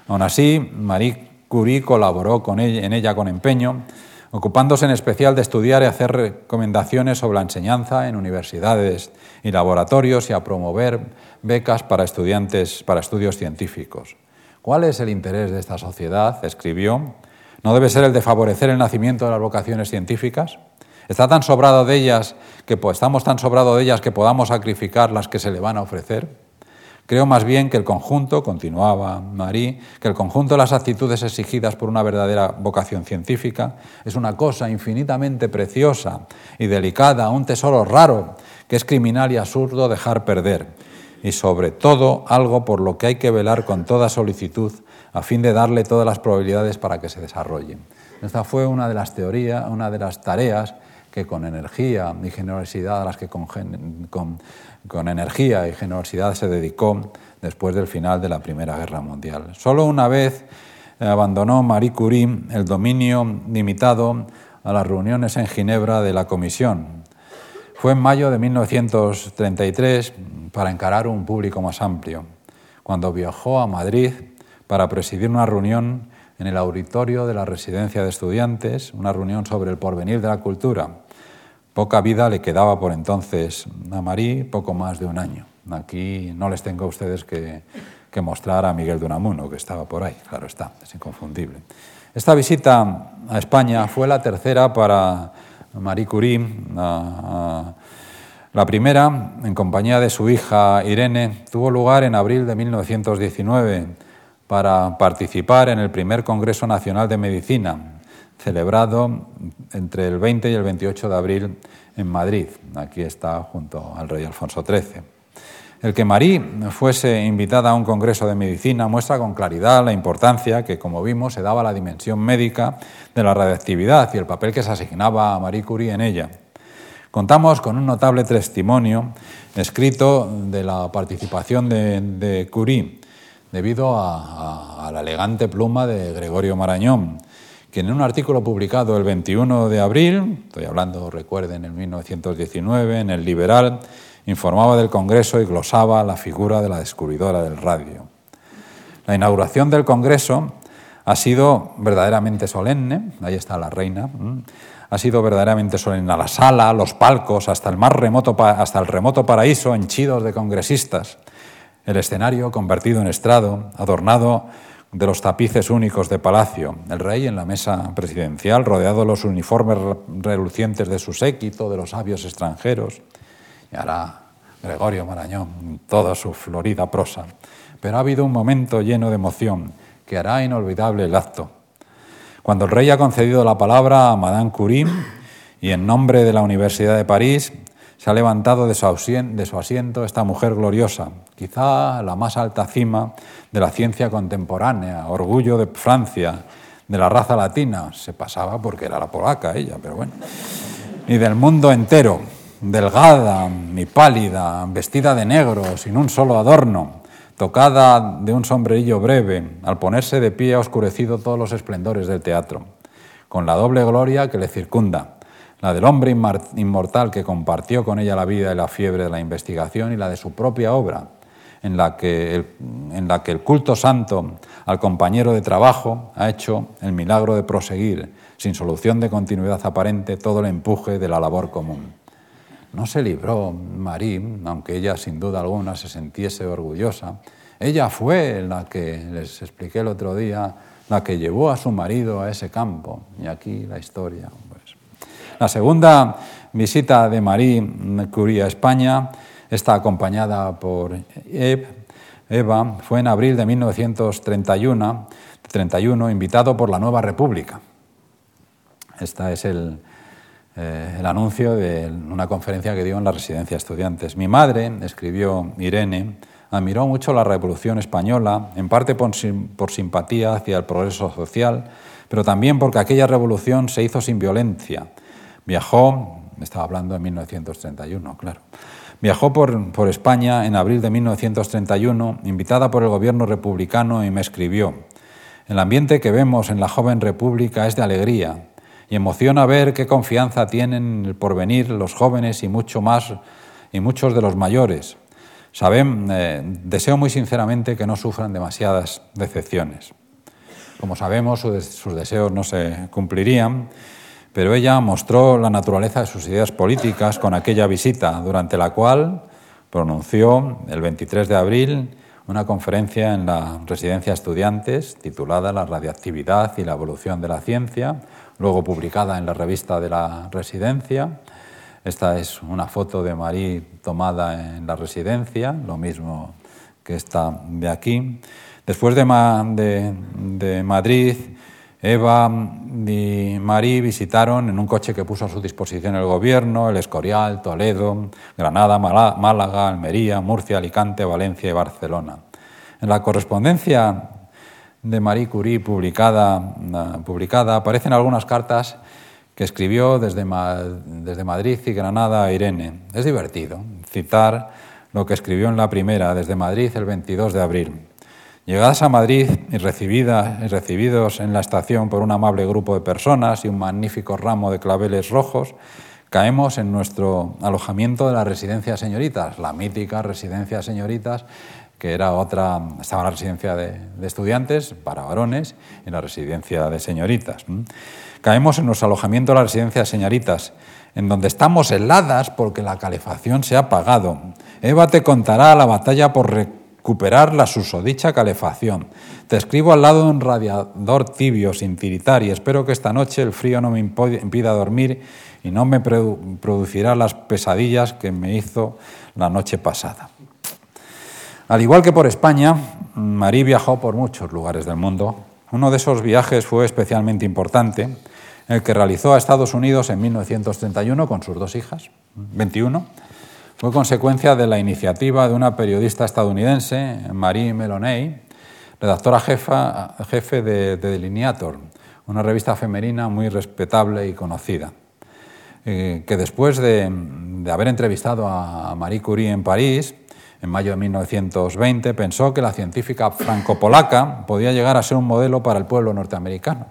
Aún así, Marie Curie colaboró con ella, en ella con empeño, ocupándose en especial de estudiar y hacer recomendaciones sobre la enseñanza en universidades y laboratorios y a promover becas para estudiantes para estudios científicos. ¿Cuál es el interés de esta sociedad? escribió. ¿No debe ser el de favorecer el nacimiento de las vocaciones científicas? Está tan sobrado de ellas que estamos tan sobrados de ellas que podamos sacrificar las que se le van a ofrecer. Creo más bien que el conjunto, continuaba Marie, que el conjunto de las actitudes exigidas por una verdadera vocación científica es una cosa infinitamente preciosa y delicada, un tesoro raro que es criminal y absurdo dejar perder, y sobre todo algo por lo que hay que velar con toda solicitud a fin de darle todas las probabilidades para que se desarrolle. Esta fue una de las teorías, una de las tareas que con energía y generosidad a las que con, con, energía y generosidad se dedicó después del final de la Primera Guerra Mundial. Solo una vez abandonó Marie Curie el dominio limitado a las reuniones en Ginebra de la Comisión. Fue en mayo de 1933 para encarar un público más amplio, cuando viajó a Madrid para presidir una reunión en el auditorio de la Residencia de Estudiantes, una reunión sobre el porvenir de la cultura. Poca vida le quedaba por entonces a Marí, poco más de un año. Aquí no les tengo a ustedes que, mostrar a Miguel de Unamuno, que estaba por ahí, claro está, es inconfundible. Esta visita a España fue la tercera para Marie Curie. la primera, en compañía de su hija Irene, tuvo lugar en abril de 1919 para participar en el primer Congreso Nacional de Medicina, celebrado entre el 20 y el 28 de abril en Madrid. Aquí está junto al rey Alfonso XIII. El que Marí fuese invitada a un congreso de medicina muestra con claridad la importancia que, como vimos, se daba a la dimensión médica de la radiactividad y el papel que se asignaba a Marie Curie en ella. Contamos con un notable testimonio escrito de la participación de, Curie, debido a la elegante pluma de Gregorio Marañón, en un artículo publicado el 21 de abril, estoy hablando, recuerden, en 1919, en El Liberal, informaba del Congreso y glosaba la figura de la descubridora del radio. La inauguración del Congreso ha sido verdaderamente solemne, ahí está la reina, ha sido verdaderamente solemne. La sala, los palcos, hasta el más remoto, hasta el remoto paraíso, henchidos de congresistas. El escenario convertido en estrado, adornado de los tapices únicos de palacio, el rey en la mesa presidencial, rodeado de los uniformes relucientes de su séquito, de los sabios extranjeros, y ahora Gregorio Marañón, toda su florida prosa. Pero ha habido un momento lleno de emoción que hará inolvidable el acto. Cuando el rey ha concedido la palabra a Madame Curie y en nombre de la Universidad de París se ha levantado de su, asiento esta mujer gloriosa, quizá la más alta cima de la ciencia contemporánea, orgullo de Francia, de la raza latina, se pasaba porque era la polaca ella, pero bueno, y del mundo entero, delgada y pálida, vestida de negro, sin un solo adorno, tocada de un sombrerillo breve, al ponerse de pie ha oscurecido todos los esplendores del teatro, con la doble gloria que le circunda la del hombre inmortal que compartió con ella la vida y la fiebre de la investigación y la de su propia obra, en la que el, en la que el culto santo al compañero de trabajo ha hecho el milagro de proseguir, sin solución de continuidad aparente, todo el empuje de la labor común. No se libró Marie, aunque ella sin duda alguna se sintiese orgullosa. Ella fue la que, les expliqué el otro día, la que llevó a su marido a ese campo. Y aquí la historia. La segunda visita de Marie Curie a España, está acompañada por Eva, fue en abril de 1931, 31, invitado por la Nueva República. Este es el, eh, el anuncio de una conferencia que dio en la residencia de estudiantes. Mi madre, escribió Irene, admiró mucho la Revolución Española, en parte por, por simpatía hacia el progreso social, pero también porque aquella revolución se hizo sin violencia Viajó, me estaba hablando en 1931, claro. Viajó por, por, España en abril de 1931, invitada por el gobierno republicano, y me escribió, El ambiente que vemos en la joven república es de alegría y emociona ver qué confianza tienen en el porvenir los jóvenes y mucho más y muchos de los mayores. Saben, eh, deseo muy sinceramente que no sufran demasiadas decepciones. Como sabemos, sus deseos no se cumplirían pero ella mostró la naturaleza de sus ideas políticas con aquella visita, durante la cual pronunció el 23 de abril una conferencia en la residencia de estudiantes titulada La radiactividad y la evolución de la ciencia, luego publicada en la revista de la residencia. Esta es una foto de Marie tomada en la residencia, lo mismo que esta de aquí. Después de, de Madrid, Eva y Marí visitaron en un coche que puso a su disposición el gobierno el Escorial, Toledo, Granada, Málaga, Almería, Murcia, Alicante, Valencia y Barcelona. En la correspondencia de Marie Curie publicada, publicada aparecen algunas cartas que escribió desde, desde Madrid y Granada a Irene. Es divertido citar lo que escribió en la primera, desde Madrid el 22 de abril. Llegadas a Madrid y, recibidos en la estación por un amable grupo de personas y un magnífico ramo de claveles rojos, caemos en nuestro alojamiento de la residencia señoritas, la mítica residencia señoritas, que era otra, estaba la residencia de, estudiantes para varones y la residencia de señoritas. Caemos en nuestro alojamiento de la residencia de señoritas, en donde estamos heladas porque la calefacción se ha apagado. Eva te contará la batalla por recuperar la susodicha calefacción. Te escribo al lado de un radiador tibio sin tiritar y espero que esta noche el frío no me impida dormir y no me producirá las pesadillas que me hizo la noche pasada. Al igual que por España, Marí viajó por muchos lugares del mundo. Uno de esos viajes fue especialmente importante, el que realizó a Estados Unidos en 1931 con sus dos hijas, 21 fue consecuencia de la iniciativa de una periodista estadounidense, Marie Meloney, redactora jefa, jefe de, Delineator, una revista femenina muy respetable y conocida, eh, que después de, de, haber entrevistado a Marie Curie en París, en mayo de 1920, pensó que la científica franco-polaca podía llegar a ser un modelo para el pueblo norteamericano.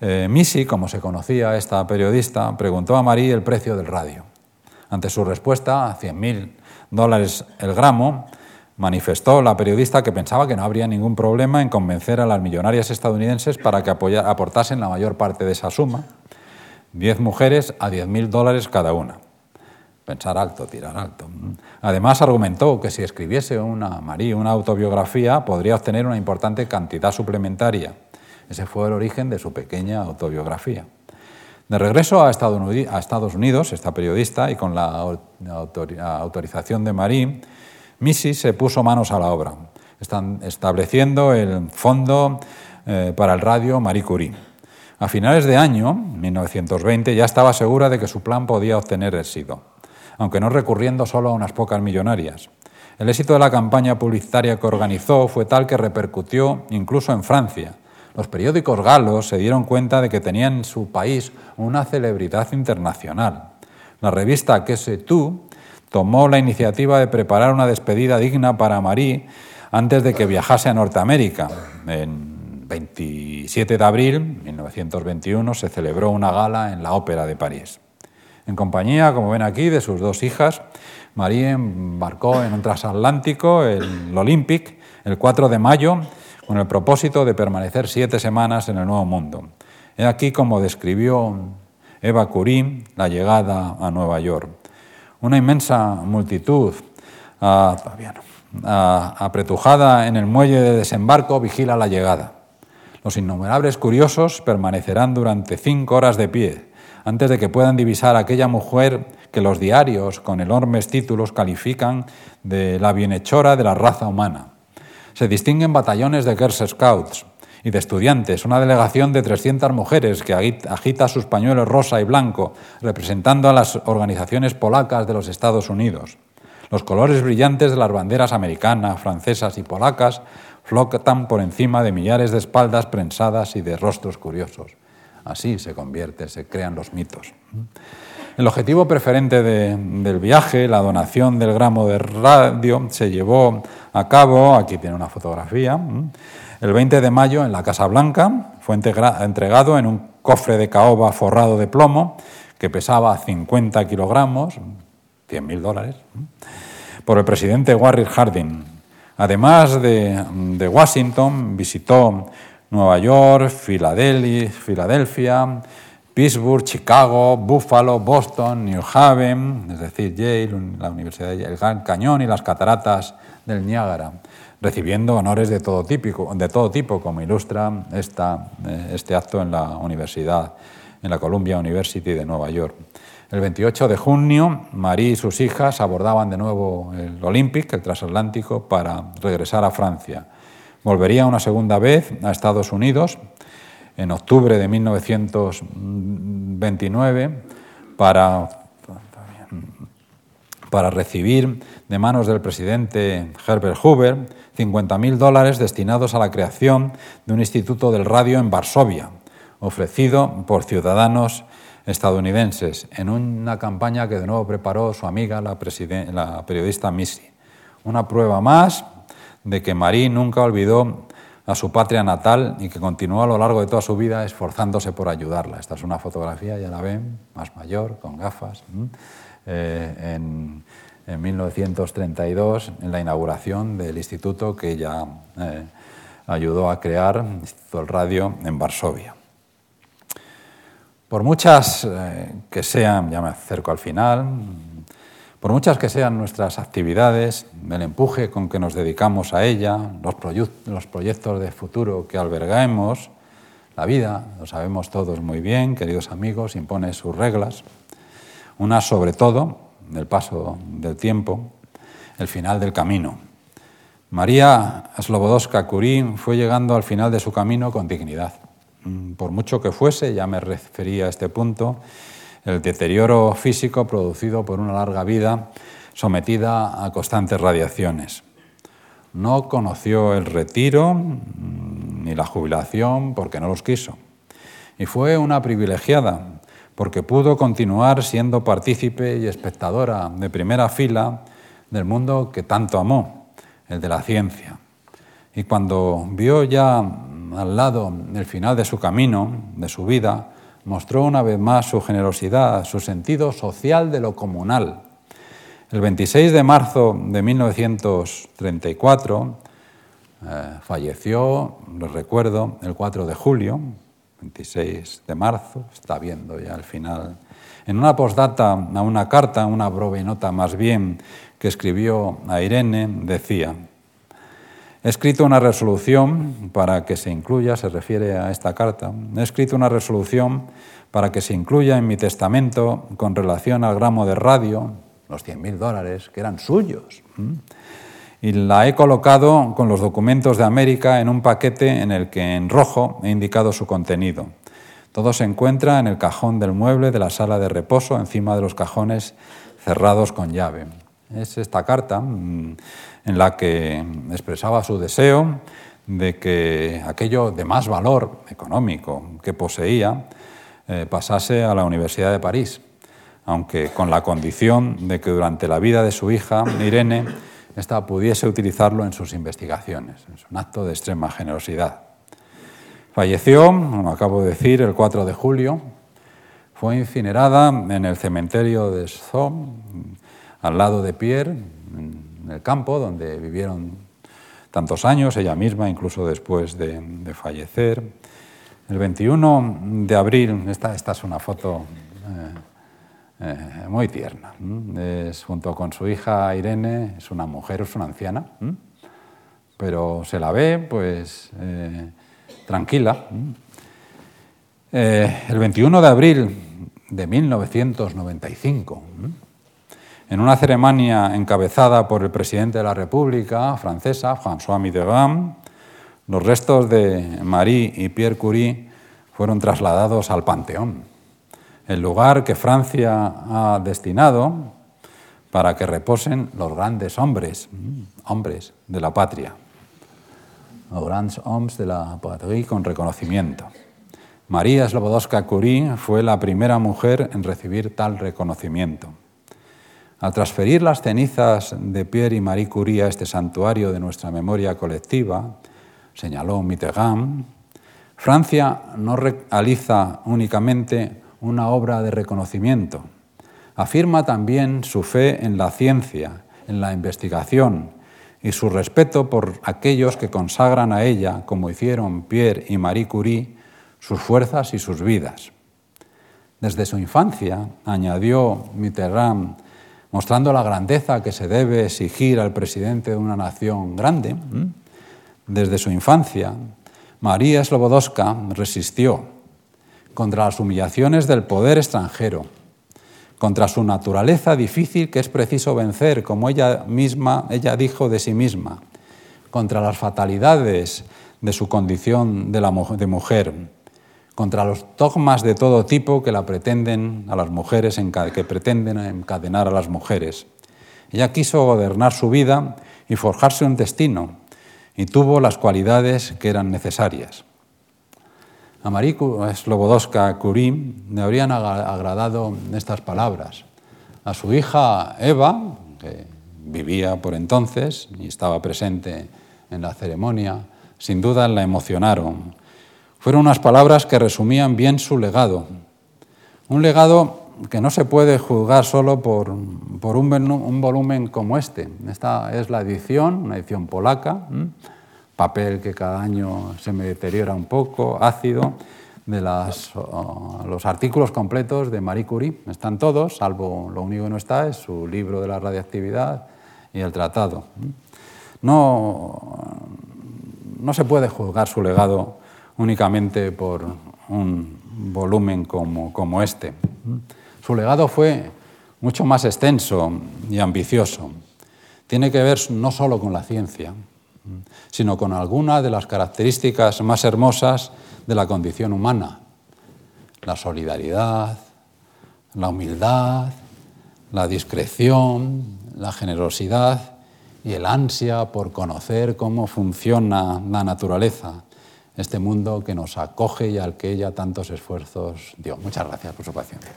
Eh, Missy, como se conocía esta periodista, preguntó a Marie el precio del radio. Ante su respuesta, a 100.000 dólares el gramo, manifestó la periodista que pensaba que no habría ningún problema en convencer a las millonarias estadounidenses para que aportasen la mayor parte de esa suma, 10 mujeres a 10.000 dólares cada una. Pensar alto, tirar alto. Además, argumentó que si escribiese una María una autobiografía, podría obtener una importante cantidad suplementaria. Ese fue el origen de su pequeña autobiografía. De regreso a Estados Unidos, esta periodista, y con la autorización de Marie, Missy se puso manos a la obra, estableciendo el Fondo eh, para el Radio Marie Curie. A finales de año, 1920, ya estaba segura de que su plan podía obtener éxito. aunque no recurriendo solo a unas pocas millonarias. El éxito de la campaña publicitaria que organizó fue tal que repercutió incluso en Francia. Los periódicos galos se dieron cuenta de que tenía en su país una celebridad internacional. La revista Que se tú tomó la iniciativa de preparar una despedida digna para Marie antes de que viajase a Norteamérica. En 27 de abril de 1921 se celebró una gala en la Ópera de París. En compañía, como ven aquí, de sus dos hijas, Marie embarcó en un transatlántico, el Olympic, el 4 de mayo, con el propósito de permanecer siete semanas en el Nuevo Mundo. He aquí como describió Eva Curie la llegada a Nueva York. Una inmensa multitud ah, ah, apretujada en el muelle de desembarco vigila la llegada. Los innumerables curiosos permanecerán durante cinco horas de pie antes de que puedan divisar a aquella mujer que los diarios con enormes títulos califican de la bienhechora de la raza humana. Se distinguen batallones de Girl Scouts y de estudiantes, una delegación de 300 mujeres que agita sus pañuelos rosa y blanco, representando a las organizaciones polacas de los Estados Unidos. Los colores brillantes de las banderas americanas, francesas y polacas flotan por encima de millares de espaldas prensadas y de rostros curiosos. Así se convierte, se crean los mitos. El objetivo preferente del viaje, la donación del gramo de radio, se llevó a cabo, aquí tiene una fotografía, el 20 de mayo en la Casa Blanca, fue entregado en un cofre de caoba forrado de plomo que pesaba 50 kilogramos, 100.000 dólares, por el presidente Warren Harding. Además de, de Washington, visitó Nueva York, Filadelfia, Pittsburgh, Chicago, Buffalo, Boston, New Haven, es decir, Yale, la Universidad de Yale, el Gran Cañón y las cataratas del Niágara, recibiendo honores de todo, de todo tipo, como ilustra eh, este acto en la universidad, en la Columbia University de Nueva York. El 28 de junio, Marie y sus hijas abordaban de nuevo el Olympic, el transatlántico, para regresar a Francia. Volvería una segunda vez a Estados Unidos en octubre de 1929 para, para recibir de manos del presidente Herbert Hoover 50.000 dólares destinados a la creación de un instituto del radio en Varsovia, ofrecido por ciudadanos estadounidenses en una campaña que de nuevo preparó su amiga, la, la periodista Missy. Una prueba más de que Marie nunca olvidó a su patria natal y que continuó a lo largo de toda su vida esforzándose por ayudarla. Esta es una fotografía, ya la ven, más mayor, con gafas, eh, en, 1932, en la inauguración del instituto que ella eh, ayudó a crear, el Instituto del Radio, en Varsovia. Por muchas eh, que sean, ya me acerco al final, por muchas que sean nuestras actividades, el empuje con que nos dedicamos a ella, los, proyectos de futuro que albergamos, la vida, lo sabemos todos muy bien, queridos amigos, impone sus reglas. Una sobre todo, el paso del tiempo, el final del camino. María Slobodowska Curie fue llegando al final de su camino con dignidad. Mm, por mucho que fuese, ya me refería a este punto, el deterioro físico producido por una larga vida sometida a constantes radiaciones. No conoció el retiro mm, ni la jubilación porque no los quiso. Y fue una privilegiada porque pudo continuar siendo partícipe y espectadora de primera fila del mundo que tanto amó, el de la ciencia. Y cuando vio ya al lado el final de su camino, de su vida, mostró una vez más su generosidad, su sentido social de lo comunal. El 26 de marzo de 1934 eh, falleció, lo recuerdo, el 4 de julio, 26 de marzo, está viendo ya el final. En una postdata a una carta, una breve nota más bien, que escribió a Irene, decía, He escrito una resolución para que se incluya, se refiere a esta carta, he escrito una resolución para que se incluya en mi testamento con relación al gramo de radio, los 100.000 dólares, que eran suyos. Y la he colocado con los documentos de América en un paquete en el que en rojo he indicado su contenido. Todo se encuentra en el cajón del mueble de la sala de reposo, encima de los cajones cerrados con llave. Es esta carta mm, en la que expresaba su deseo de que aquello de más valor económico que poseía eh, pasase a la Universidad de París, aunque con la condición de que durante la vida de su hija, Irene, ésta pudiese utilizarlo en sus investigaciones. Es un acto de extrema generosidad. Falleció, como acabo de decir, el 4 de julio. Fue incinerada en el cementerio de Somme, al lado de Pierre, en el campo donde vivieron tantos años, ella misma, incluso después de, fallecer. El 21 de abril, esta, esta es una foto eh, eh, muy tierna, es junto con su hija Irene, es una mujer, es una anciana, pero se la ve pues eh, tranquila. el 21 de abril de 1995, en una ceremonia encabezada por el presidente de la República francesa, François Mitterrand, los restos de Marie y Pierre Curie fueron trasladados al Panteón, el lugar que Francia ha destinado para que reposen los grandes hombres, hombres de la patria, los grandes hombres de la patria con reconocimiento. María Slobodowska Curie fue la primera mujer en recibir tal reconocimiento. Al transferir las cenizas de Pierre y Marie Curie a este santuario de nuestra memoria colectiva, señaló Mitterrand, Francia no realiza únicamente una obra de reconocimiento, afirma también su fe en la ciencia, en la investigación y su respeto por aquellos que consagran a ella, como hicieron Pierre y Marie Curie, sus fuerzas y sus vidas. Desde su infancia, añadió Mitterrand, mostrando la grandeza que se debe exigir al presidente de una nación grande. Desde su infancia, María Slobodowska resistió contra las humillaciones del poder extranjero, contra su naturaleza difícil que es preciso vencer, como ella misma, ella dijo de sí misma, contra las fatalidades de su condición de, mujer, contra los dogmas de todo tipo que la pretenden a las mujeres, que pretenden encadenar a las mujeres. Ella quiso gobernar su vida y forjarse un destino, y tuvo las cualidades que eran necesarias. A Marie Slobodowska Curie le habrían agradado estas palabras. A su hija Eva, que vivía por entonces y estaba presente en la ceremonia, sin duda la emocionaron fueron unas palabras que resumían bien su legado. Un legado que no se puede juzgar solo por, por un, volumen como este. Esta es la edición, una edición polaca, papel que cada año se me deteriora un poco, ácido, de las, los artículos completos de Marie Curie. Están todos, salvo lo único que no está es su libro de la radiactividad y el tratado. No, no se puede juzgar su legado únicamente por un volumen como, este. Su legado fue mucho más extenso y ambicioso. Tiene que ver no solo con la ciencia, sino con algunas de las características más hermosas de la condición humana. La solidaridad, la humildad, la discreción, la generosidad y el ansia por conocer cómo funciona la naturaleza este mundo que nos acoge y al que ella tantos esfuerzos dio. Muchas gracias por su paciencia.